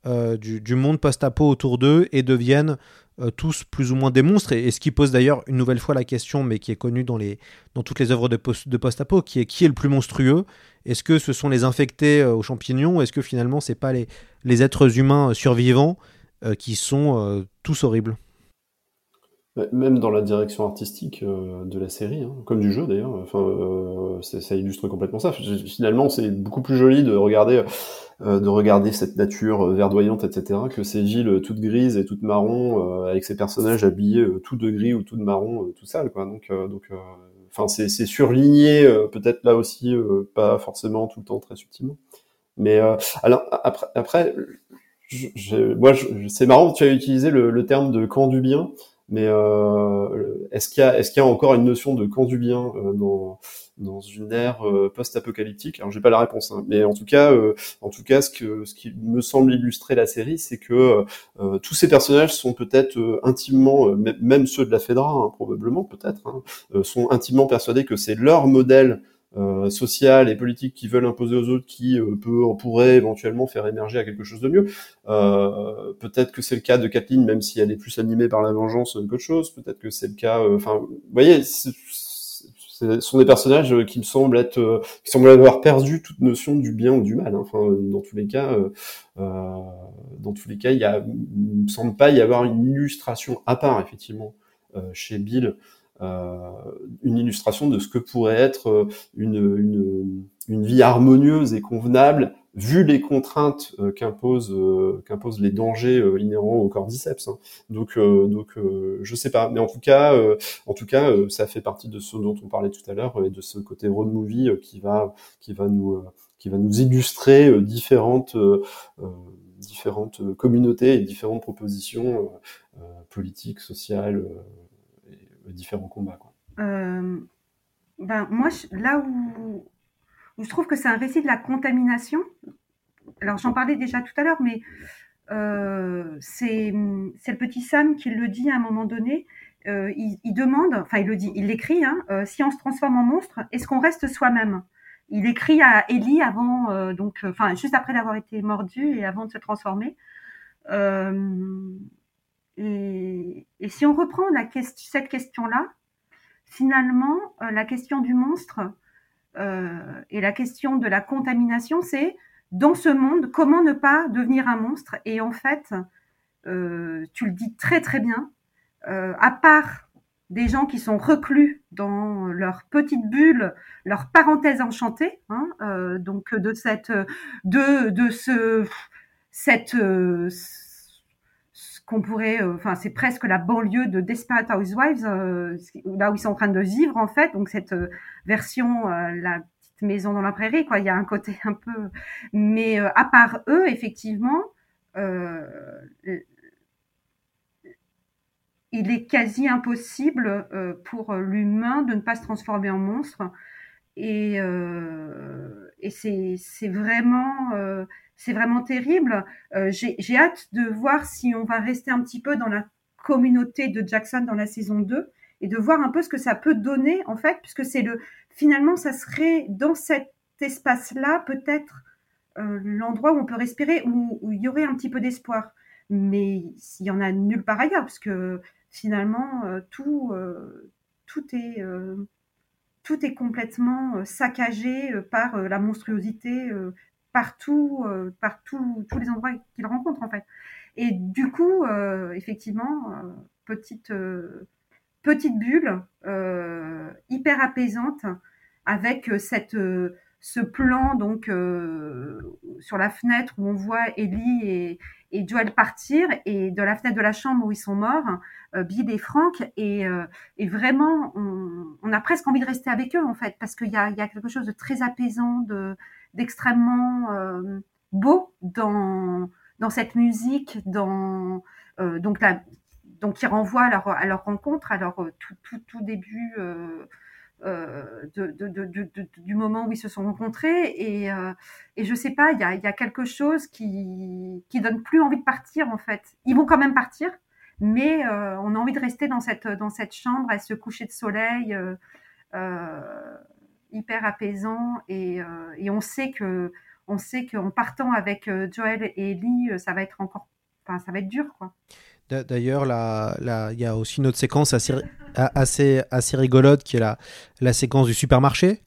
euh, du, monde post-apo autour d'eux et deviennent euh, tous plus ou moins des monstres, et, ce qui pose d'ailleurs une nouvelle fois la question, mais qui est connue dans, toutes les œuvres de, post, post-apo, qui est qui est le plus monstrueux? Est-ce que ce sont les infectés euh, aux champignons? Est-ce que finalement c'est pas les, êtres humains survivants qui sont tous horribles? Même dans la direction artistique euh, de la série, hein, comme du jeu d'ailleurs, enfin, euh, ça illustre complètement ça. Finalement, c'est beaucoup plus joli de regarder, euh, de regarder cette nature verdoyante, etc., que ces villes toutes grises et toutes marron, avec ces personnages habillés tout de gris ou tout de marron, tout sale, quoi. Donc, donc, enfin, c'est surligné, peut-être là aussi, pas forcément tout le temps très subtilement. Mais alors après, après, je, je, moi, c'est marrant, tu as utilisé le, le terme de camp du bien. Mais euh, est-ce qu'il y a est-ce qu'il y a encore une notion de camp du bien euh, dans dans une ère euh, post-apocalyptique? Alors j'ai pas la réponse, hein, mais en tout cas, en tout cas, ce que ce qui me semble illustrer la série, c'est que tous ces personnages sont peut-être intimement, même ceux de la Fedra, hein, probablement peut-être, hein, sont intimement persuadés que c'est leur modèle euh, sociales et politiques qui veulent imposer aux autres qui euh, peut, pourrait éventuellement faire émerger à quelque chose de mieux. Euh, peut-être que c'est le cas de Kathleen, même si elle est plus animée par la vengeance qu'autre chose. Peut-être que c'est le cas. Euh, enfin, vous voyez, ce sont des personnages qui me semblent être, euh, qui semblent avoir perdu toute notion du bien ou du mal. Hein. Enfin, dans tous les cas, dans tous les cas, il y me semble pas y avoir une illustration à part effectivement chez Bill euh, une illustration de ce que pourrait être euh, une, une, une, vie harmonieuse et convenable vu les contraintes euh, qu'imposent euh, qu'imposent les dangers euh, inhérents au cordyceps. Hein. Donc donc je sais pas, mais en tout cas en tout cas ça fait partie de ce dont on parlait tout à l'heure et de ce côté road movie qui va qui va nous qui va nous illustrer différentes différentes communautés et différentes propositions politiques, sociales différents combats. Quoi. Euh, ben, moi, je, là où, je trouve que c'est un récit de la contamination, alors j'en parlais déjà tout à l'heure, mais euh, c'est le petit Sam qui le dit à un moment donné. Euh, il, demande, enfin il le dit, il l'écrit, hein, euh, si on se transforme en monstre, est-ce qu'on reste soi-même? Il écrit à Ellie avant, euh, donc, enfin juste après d'avoir été mordu et avant de se transformer. Et, si on reprend cette question-là, finalement, la question du monstre et la question de la contamination, c'est dans ce monde, comment ne pas devenir un monstre? Et en fait, euh, tu le dis très très bien, euh, à part des gens qui sont reclus dans leur petite bulle, leur parenthèse enchantée, hein, euh, donc de cette, de, de ce, cette, euh, ce qu'on pourrait, euh, enfin c'est presque la banlieue de Desperate Housewives, euh, là où ils sont en train de vivre en fait, donc cette version, la maison dans la prairie, quoi. Il y a un côté *laughs* un peu, mais euh, à part eux, effectivement, euh, il est quasi impossible euh, pour l'humain de ne pas se transformer en monstre. Et, euh, et c'est vraiment, euh, c'est vraiment terrible. J'ai hâte de voir si on va rester un petit peu dans la communauté de Jackson dans la saison 2 et de voir un peu ce que ça peut donner en fait, puisque c'est le finalement ça serait dans cet espace-là peut-être euh, l'endroit où on peut respirer, où, il y aurait un petit peu d'espoir. Mais s'il y en a nulle part ailleurs, parce que finalement euh, tout euh, tout est tout est complètement saccagé par la monstruosité partout, partout, tous les endroits qu'il rencontre en fait. Et du coup, effectivement, petite petite bulle euh, hyper apaisante avec euh, cette euh, ce plan donc euh, sur la fenêtre où on voit Ellie et, et, Joel partir et de la fenêtre de la chambre où ils sont morts, euh, Bill et Frank. Et, et vraiment on, a presque envie de rester avec eux en fait parce qu'il y a, y a quelque chose de très apaisant, de d'extrêmement beau dans dans cette musique, dans donc la, donc qui renvoie à leur, à leur rencontre, à leur euh, tout, tout, tout début euh, euh, de, de, de, du moment où ils se sont rencontrés. Et, euh, et je sais pas, il y a, y a, quelque chose qui, qui donne plus envie de partir en fait. Ils vont quand même partir, mais euh, on a envie de rester dans cette, chambre à se coucher de soleil. hyper apaisant et, et on sait que on sait qu'en partant avec Joël et Ellie, ça va être encore, enfin, ça va être dur, quoi. D'ailleurs, il y a aussi une autre séquence assez, rigolote qui est la, séquence du supermarché.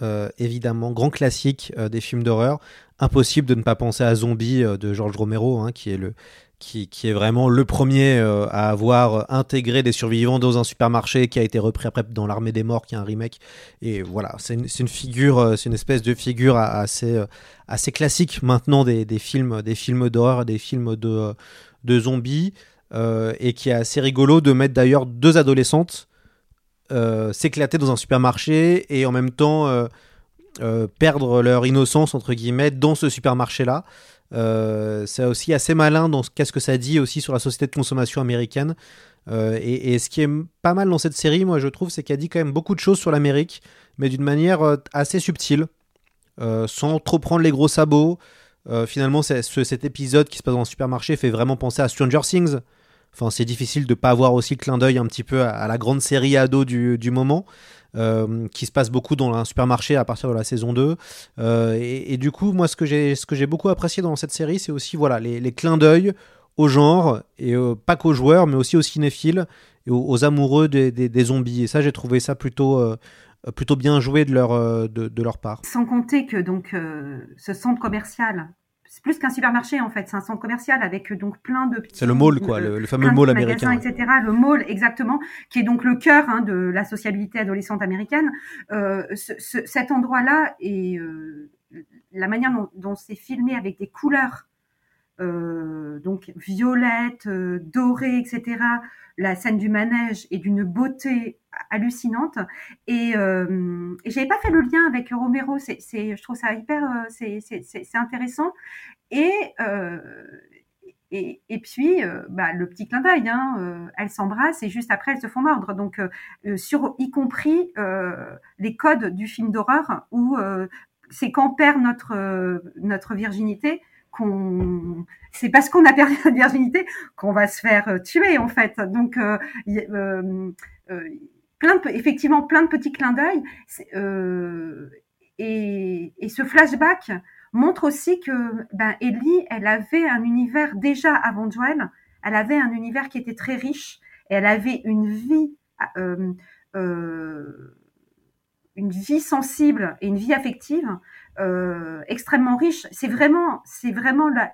Euh, évidemment, grand classique euh, des films d'horreur. Impossible de ne pas penser à Zombie euh, de George Romero, hein, qui, est vraiment le premier à avoir intégré des survivants dans un supermarché, qui a été repris après dans L'Armée des Morts, qui est un remake. Et voilà, c'est une, figure, c'est une espèce de figure assez, classique maintenant des, des films, des films d'horreur, des films de de zombies euh, et qui est assez rigolo de mettre d'ailleurs deux adolescentes euh, s'éclater dans un supermarché et en même temps euh, perdre leur innocence entre guillemets dans ce supermarché là. c'est aussi assez malin dans qu'est-ce que ça dit aussi sur la société de consommation américaine. Et, et, ce qui est pas mal dans cette série, moi je trouve, c'est qu'elle dit quand même beaucoup de choses sur l'Amérique, mais d'une manière assez subtile, sans trop prendre les gros sabots. Euh, finalement, ce, cet épisode qui se passe dans un supermarché fait vraiment penser à Stranger Things. Enfin, c'est difficile de pas avoir aussi le clin d'œil un petit peu à, la grande série ado du, moment, euh, qui se passe beaucoup dans un supermarché à partir de la saison 2. Euh, et, du coup, moi, ce que j'ai, ce beaucoup apprécié dans cette série, c'est aussi voilà les, les clins d'œil au genre et pas qu'aux joueurs, mais aussi aux cinéphiles et aux, amoureux des, zombies. Et ça, j'ai trouvé ça plutôt euh, plutôt bien joué de leur, euh, de, de, leur part. Sans compter que donc euh, ce centre commercial, c'est plus qu'un supermarché en fait, c'est un centre commercial avec donc plein de C'est le mall quoi, le, le, fameux mall américain, etc. Le mall exactement, qui est donc le cœur hein, de la sociabilité adolescente américaine. Euh, ce, ce, cet endroit-là et euh, la manière dont, dont c'est filmé avec des couleurs euh, donc violette, euh, dorée, etc. La scène du manège est d'une beauté hallucinante. Et, euh, et pas fait le lien avec Romero. C'est, je trouve ça hyper, euh, c'est, intéressant. Et, euh, et, et puis, euh, bah, le petit clin d'œil, hein, euh, elles s'embrassent et juste après elles se font mordre. Donc, euh, sur y compris les codes du film d'horreur où c'est quand perd notre notre virginité c'est parce qu'on a perdu notre virginité qu'on va se faire tuer en fait. Donc euh, euh, effectivement plein de petits clins d'œil. Et, ce flashback montre aussi que ben, Ellie, elle avait un univers déjà avant Joël, elle avait un univers qui était très riche elle avait une vie, euh, euh, une vie sensible et une vie affective euh, extrêmement riche. C'est vraiment, c'est vraiment la,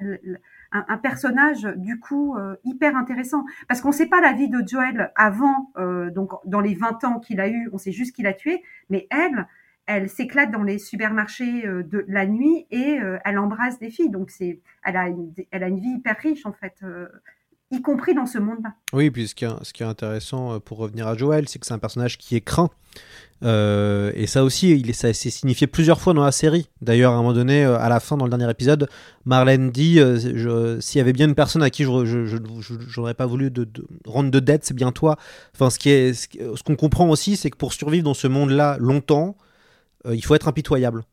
un, un, personnage du coup euh, hyper intéressant parce qu'on ne sait pas la vie de Joël avant, euh, donc dans les 20 ans qu'il a eu, on sait juste qu'il a tué, mais elle, elle s'éclate dans les supermarchés euh, de la nuit et euh, elle embrasse des filles. Donc c'est, elle a, une, elle a une vie hyper riche en fait, y compris dans ce monde-là. Oui, puis ce qui, est, intéressant pour revenir à Joël, c'est que c'est un personnage qui est craint. Euh, et ça aussi, il, ça s'est signifié plusieurs fois dans la série. D'ailleurs, à un moment donné, à la fin, dans le dernier épisode, Marlène dit euh, s'il y avait bien une personne à qui je n'aurais pas voulu rendre de dette, c'est bien toi. Enfin, ce qu'on ce, ce qu'on comprend aussi, c'est que pour survivre dans ce monde-là longtemps, euh, il faut être impitoyable.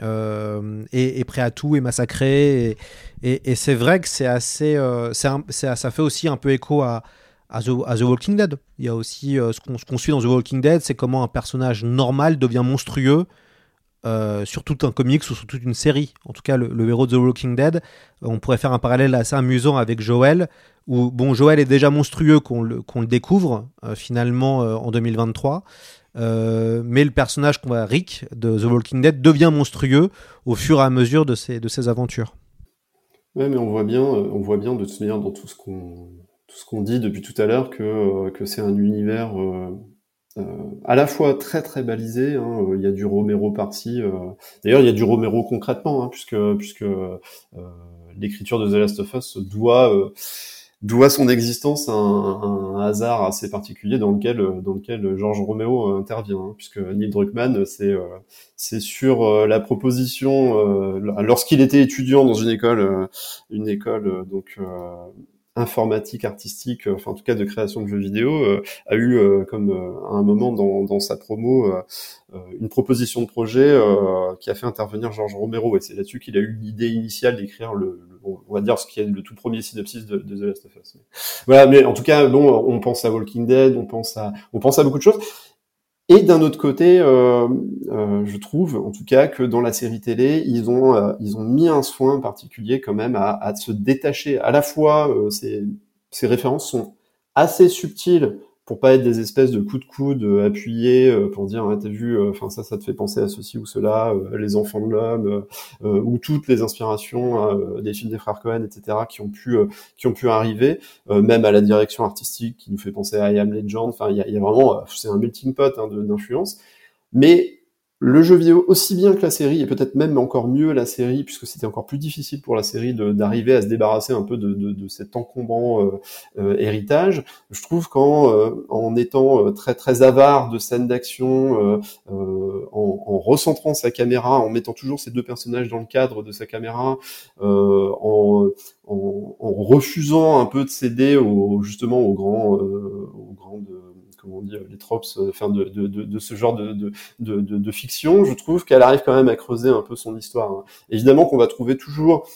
Euh, et, prêt à tout et massacré. Et, c'est vrai que c'est assez. Euh, un, ça fait aussi un peu écho à, à, The, Walking Dead. Il y a aussi euh, ce qu'on qu suit dans The Walking Dead c'est comment un personnage normal devient monstrueux. Sur tout un comics ou sur toute une série. En tout cas, le, héros de The Walking Dead, on pourrait faire un parallèle assez amusant avec Joel, où bon, Joel est déjà monstrueux qu'on le, qu le, découvre finalement en 2023. Euh, mais le personnage qu'on va Rick de The Walking Dead devient monstrueux au fur et à mesure de ses, de ses aventures. Ouais, mais on voit bien, on voit bien de toute manière dans tout ce qu'on tout dit depuis tout à l'heure que que c'est un univers euh, euh, à la fois très très balisé. Hein, il y a du Romero par-ci. D'ailleurs, il y a du Romero concrètement, hein, puisque puisque l'écriture de The Last of Us doit doit son existence à un, hasard assez particulier dans lequel dans lequel Georges Roméo intervient hein, puisque Neil Druckmann c'est euh, c'est sur euh, la proposition euh, lorsqu'il était étudiant dans une école une école donc informatique artistique enfin en tout cas de création de jeux vidéo a eu comme à un moment dans, dans sa promo une proposition de projet qui a fait intervenir Georges Romero et c'est là-dessus qu'il a eu l'idée initiale d'écrire le, on va dire ce qui est le tout premier synopsis de, de The Last of Us. Mais, voilà, mais en tout cas, bon, on pense à Walking Dead, on pense à, on pense à beaucoup de choses. Et d'un autre côté, euh, euh, je trouve, en tout cas, que dans la série télé, ils ont, euh, mis un soin particulier quand même à, se détacher. À la fois, ces références sont assez subtiles pour pas être des espèces de coups de coude euh, appuyés euh, pour dire ah, t'as vu euh, enfin ça ça te fait penser à ceci ou cela les enfants de l'homme ou toutes les inspirations des films des frères Cohen etc qui ont pu qui ont pu arriver même à la direction artistique qui nous fait penser à I Am Legend. Enfin il y a, y a, vraiment c'est un melting pot hein, d'influence. Mais le jeu vidéo aussi bien que la série, et peut-être même encore mieux la série, puisque c'était encore plus difficile pour la série d'arriver à se débarrasser un peu de, de, de cet encombrant euh, euh, héritage. Je trouve qu'en euh, en étant très très avare de scènes d'action, en, en, recentrant sa caméra, en mettant toujours ces deux personnages dans le cadre de sa caméra, en, en, en, refusant un peu de céder au, justement aux grands, aux comment on dit, les tropes, enfin de, ce genre de, fiction, je trouve qu'elle arrive quand même à creuser un peu son histoire. Hein. Évidemment qu'on va trouver toujours euh,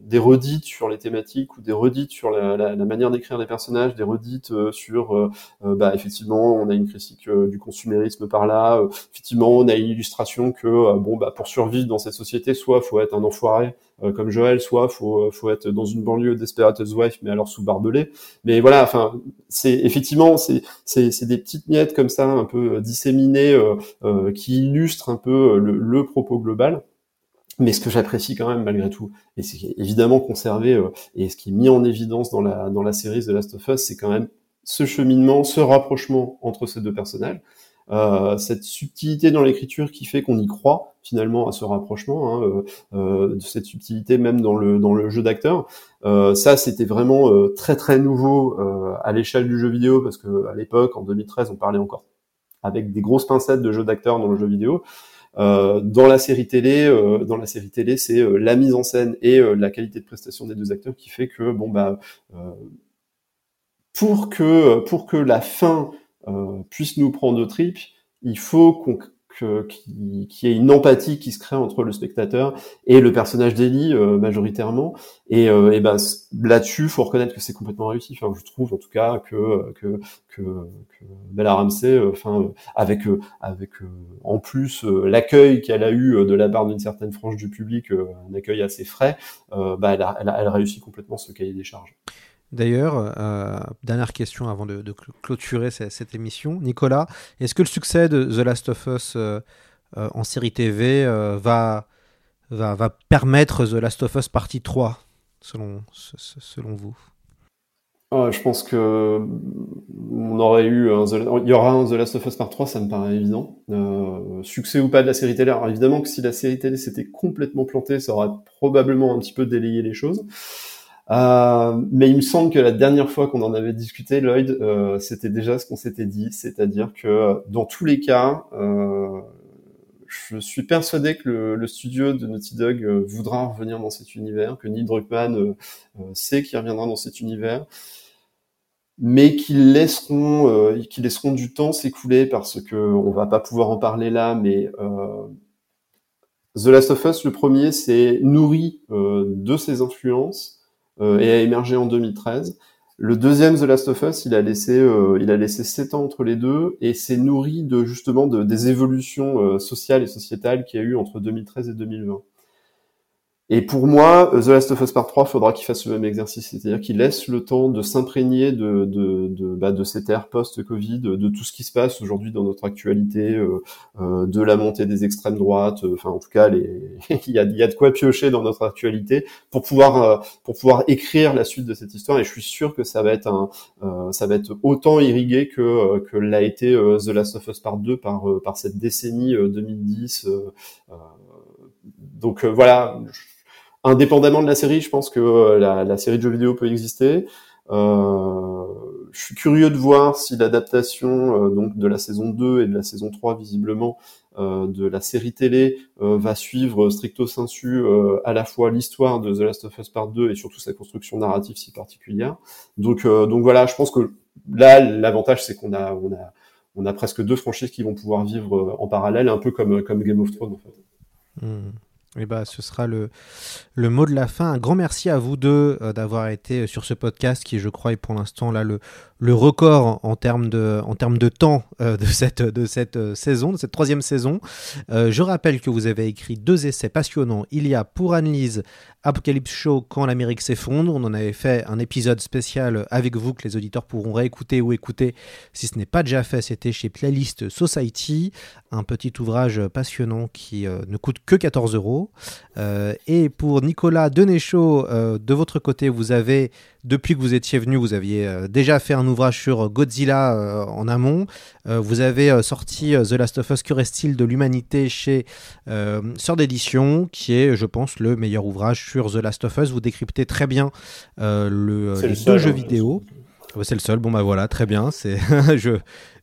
des redites sur les thématiques ou des redites sur la, la, la manière d'écrire les personnages, des redites euh, sur, euh, bah, effectivement, on a une critique du consumérisme par là, effectivement, on a une illustration que, bon, bah, pour survivre dans cette société, soit faut être un enfoiré comme Joël, soit faut, faut être dans une banlieue Desperate Wife, mais alors sous barbelé. Mais voilà, enfin, c'est effectivement, c'est, c'est, c'est des petites miettes comme ça, un peu disséminées, qui illustrent un peu le, le propos global. Mais ce que j'apprécie quand même malgré tout, et c'est évidemment conservé, euh, et ce qui est mis en évidence dans la, dans la série The Last of Us, c'est quand même ce cheminement, ce rapprochement entre ces deux personnages, euh, cette subtilité dans l'écriture qui fait qu'on y croit finalement à ce rapprochement, hein, euh, euh de cette subtilité même dans le, dans le jeu d'acteur. Euh, ça, c'était vraiment euh, très très nouveau à l'échelle du jeu vidéo, parce que à l'époque, en 2013, on parlait encore avec des grosses pincettes de jeu d'acteur dans le jeu vidéo. Euh, dans la série télé, euh, dans la série télé, c'est euh, la mise en scène et la qualité de prestation des deux acteurs qui fait que bon bah pour que pour que la fin puisse nous prendre au trip, il faut qu'on que qui, ait une empathie qui se crée entre le spectateur et le personnage d'Ellie majoritairement. Et, et ben là-dessus, faut reconnaître que c'est complètement réussi. Je trouve en tout cas que que que, que Bella Ramsey, enfin avec avec en plus l'accueil qu'elle a eu de la part d'une certaine frange du public, un accueil assez frais, bah elle elle a, elle réussi complètement ce cahier des charges. D'ailleurs, euh, dernière question avant de, clôturer cette, émission. Nicolas, est-ce que le succès de The Last of Us euh, euh, en série TV va, permettre The Last of Us partie 3, selon, vous? Ah, Je pense que on aurait eu il y aura un The Last of Us part 3, ça me paraît évident. succès ou pas de la série télé. Alors évidemment que si la série télé s'était complètement plantée, ça aurait probablement un petit peu délayé les choses. Euh, mais il me semble que la dernière fois qu'on en avait discuté, Lloyd, euh, c'était déjà ce qu'on s'était dit, c'est-à-dire que dans tous les cas, euh, je suis persuadé que le, le, studio de Naughty Dog euh, voudra revenir dans cet univers, que Neil Druckmann euh, sait qu'il reviendra dans cet univers, mais qu'ils laisseront, qu'ils laisseront du temps s'écouler parce que on va pas pouvoir en parler là, mais The Last of Us, le premier, c'est nourri de ses influences. euh, et a émergé en 2013. Le deuxième The Last of Us, il a laissé, euh, il a laissé sept ans entre les deux et s'est nourri de justement de, des évolutions euh, sociales et sociétales qu'il y a eu entre 2013 et 2020. Et pour moi, The Last of Us Part 3, faudra qu'il fasse le même exercice, c'est-à-dire qu'il laisse le temps de s'imprégner de, de, de, bah, de cette ère post-Covid, de tout ce qui se passe aujourd'hui dans notre actualité, euh, euh, de la montée des extrêmes droites, euh, enfin en tout cas, *laughs* il, y a, il y a de quoi piocher dans notre actualité pour pouvoir euh, pour pouvoir écrire la suite de cette histoire. Et je suis sûr que ça va être un euh, ça va être autant irrigué que que l'a été The Last of Us Part 2 par par cette décennie 2010. donc voilà indépendamment de la série, je pense que euh, la, la, série de jeux vidéo peut exister. Euh, je suis curieux de voir si l'adaptation euh, donc de la saison 2 et de la saison 3 visiblement euh, de la série télé euh, va suivre stricto sensu à la fois l'histoire de The Last of Us Part 2 et surtout sa construction narrative si particulière. Donc donc voilà, je pense que là l'avantage c'est qu'on a on a on a presque deux franchises qui vont pouvoir vivre en parallèle, un peu comme comme Game of Thrones en fait. Mmh. Et bah, ce sera le, mot de la fin. Un grand merci à vous deux euh, d'avoir été sur ce podcast qui, je crois, est pour l'instant là le, record en termes de, en termes de temps euh, de cette, euh, saison, de cette troisième saison. Je rappelle que vous avez écrit deux essais passionnants. Il y a pour Annelise Apocalypse Show quand l'Amérique s'effondre. On en avait fait un épisode spécial avec vous que les auditeurs pourront réécouter ou écouter si ce n'est pas déjà fait. C'était chez Playlist Society, un petit ouvrage passionnant qui ne coûte que 14 euros. Et pour Nicolas Denéchaud, de votre côté, vous avez depuis que vous étiez venu, vous aviez euh, déjà fait un ouvrage sur Godzilla euh, en amont. Euh, vous avez sorti The Last of Us, que reste-t-il de l'humanité chez Sœur d'édition, qui est, je pense, le meilleur ouvrage sur The Last of Us. Vous décryptez très bien le, les le deux jeux vidéo. C'est le seul. Bon bah voilà, très bien. C'est *laughs* je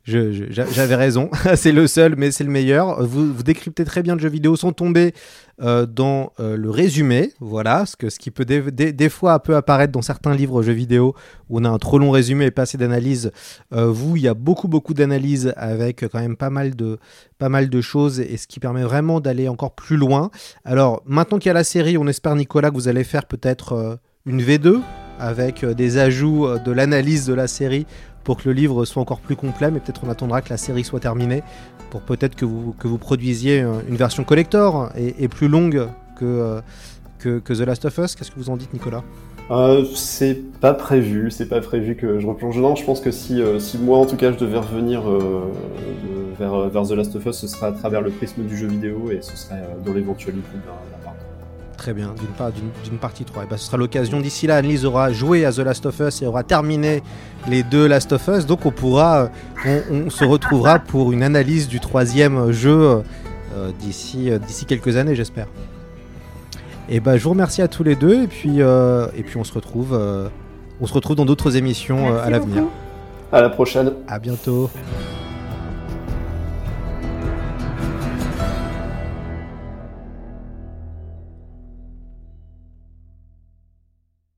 j'avais raison. *laughs* c'est le seul, mais c'est le meilleur. Vous, décryptez très bien le jeu vidéo sans tomber euh, dans euh, le résumé. Voilà, ce, qui peut des, fois apparaître dans certains livres jeux vidéo où on a un trop long résumé et pas assez d'analyse. Euh, vous, il y a beaucoup, beaucoup d'analyse avec quand même pas mal de, pas mal de choses et ce qui permet vraiment d'aller encore plus loin. Alors, maintenant qu'il y a la série, on espère, Nicolas, que vous allez faire peut-être une V2 avec des ajouts de l'analyse de la série pour que le livre soit encore plus complet, mais peut-être on attendra que la série soit terminée pour peut-être que vous, que vous produisiez une version collector et, plus longue que, que, que, The Last of Us. Qu'est-ce que vous en dites, Nicolas? Euh, c'est pas prévu, c'est pas prévu que je replonge dedans. Je pense que si, euh, si moi en tout cas je devais revenir euh, vers, vers The Last of Us, ce serait à travers le prisme du jeu vidéo et ce serait dans l'éventualité d'un. Très bien, d'une partie 3. Et ben, ce sera l'occasion. D'ici là, Annelise aura joué à The Last of Us et aura terminé les deux Last of Us. Donc on pourra, on, on se retrouvera pour une analyse du troisième jeu euh, d'ici d'ici quelques années, j'espère. Et ben, je vous remercie à tous les deux et puis, euh, et puis on se retrouve, euh, on se retrouve dans d'autres émissions à l'avenir. À la prochaine. À bientôt.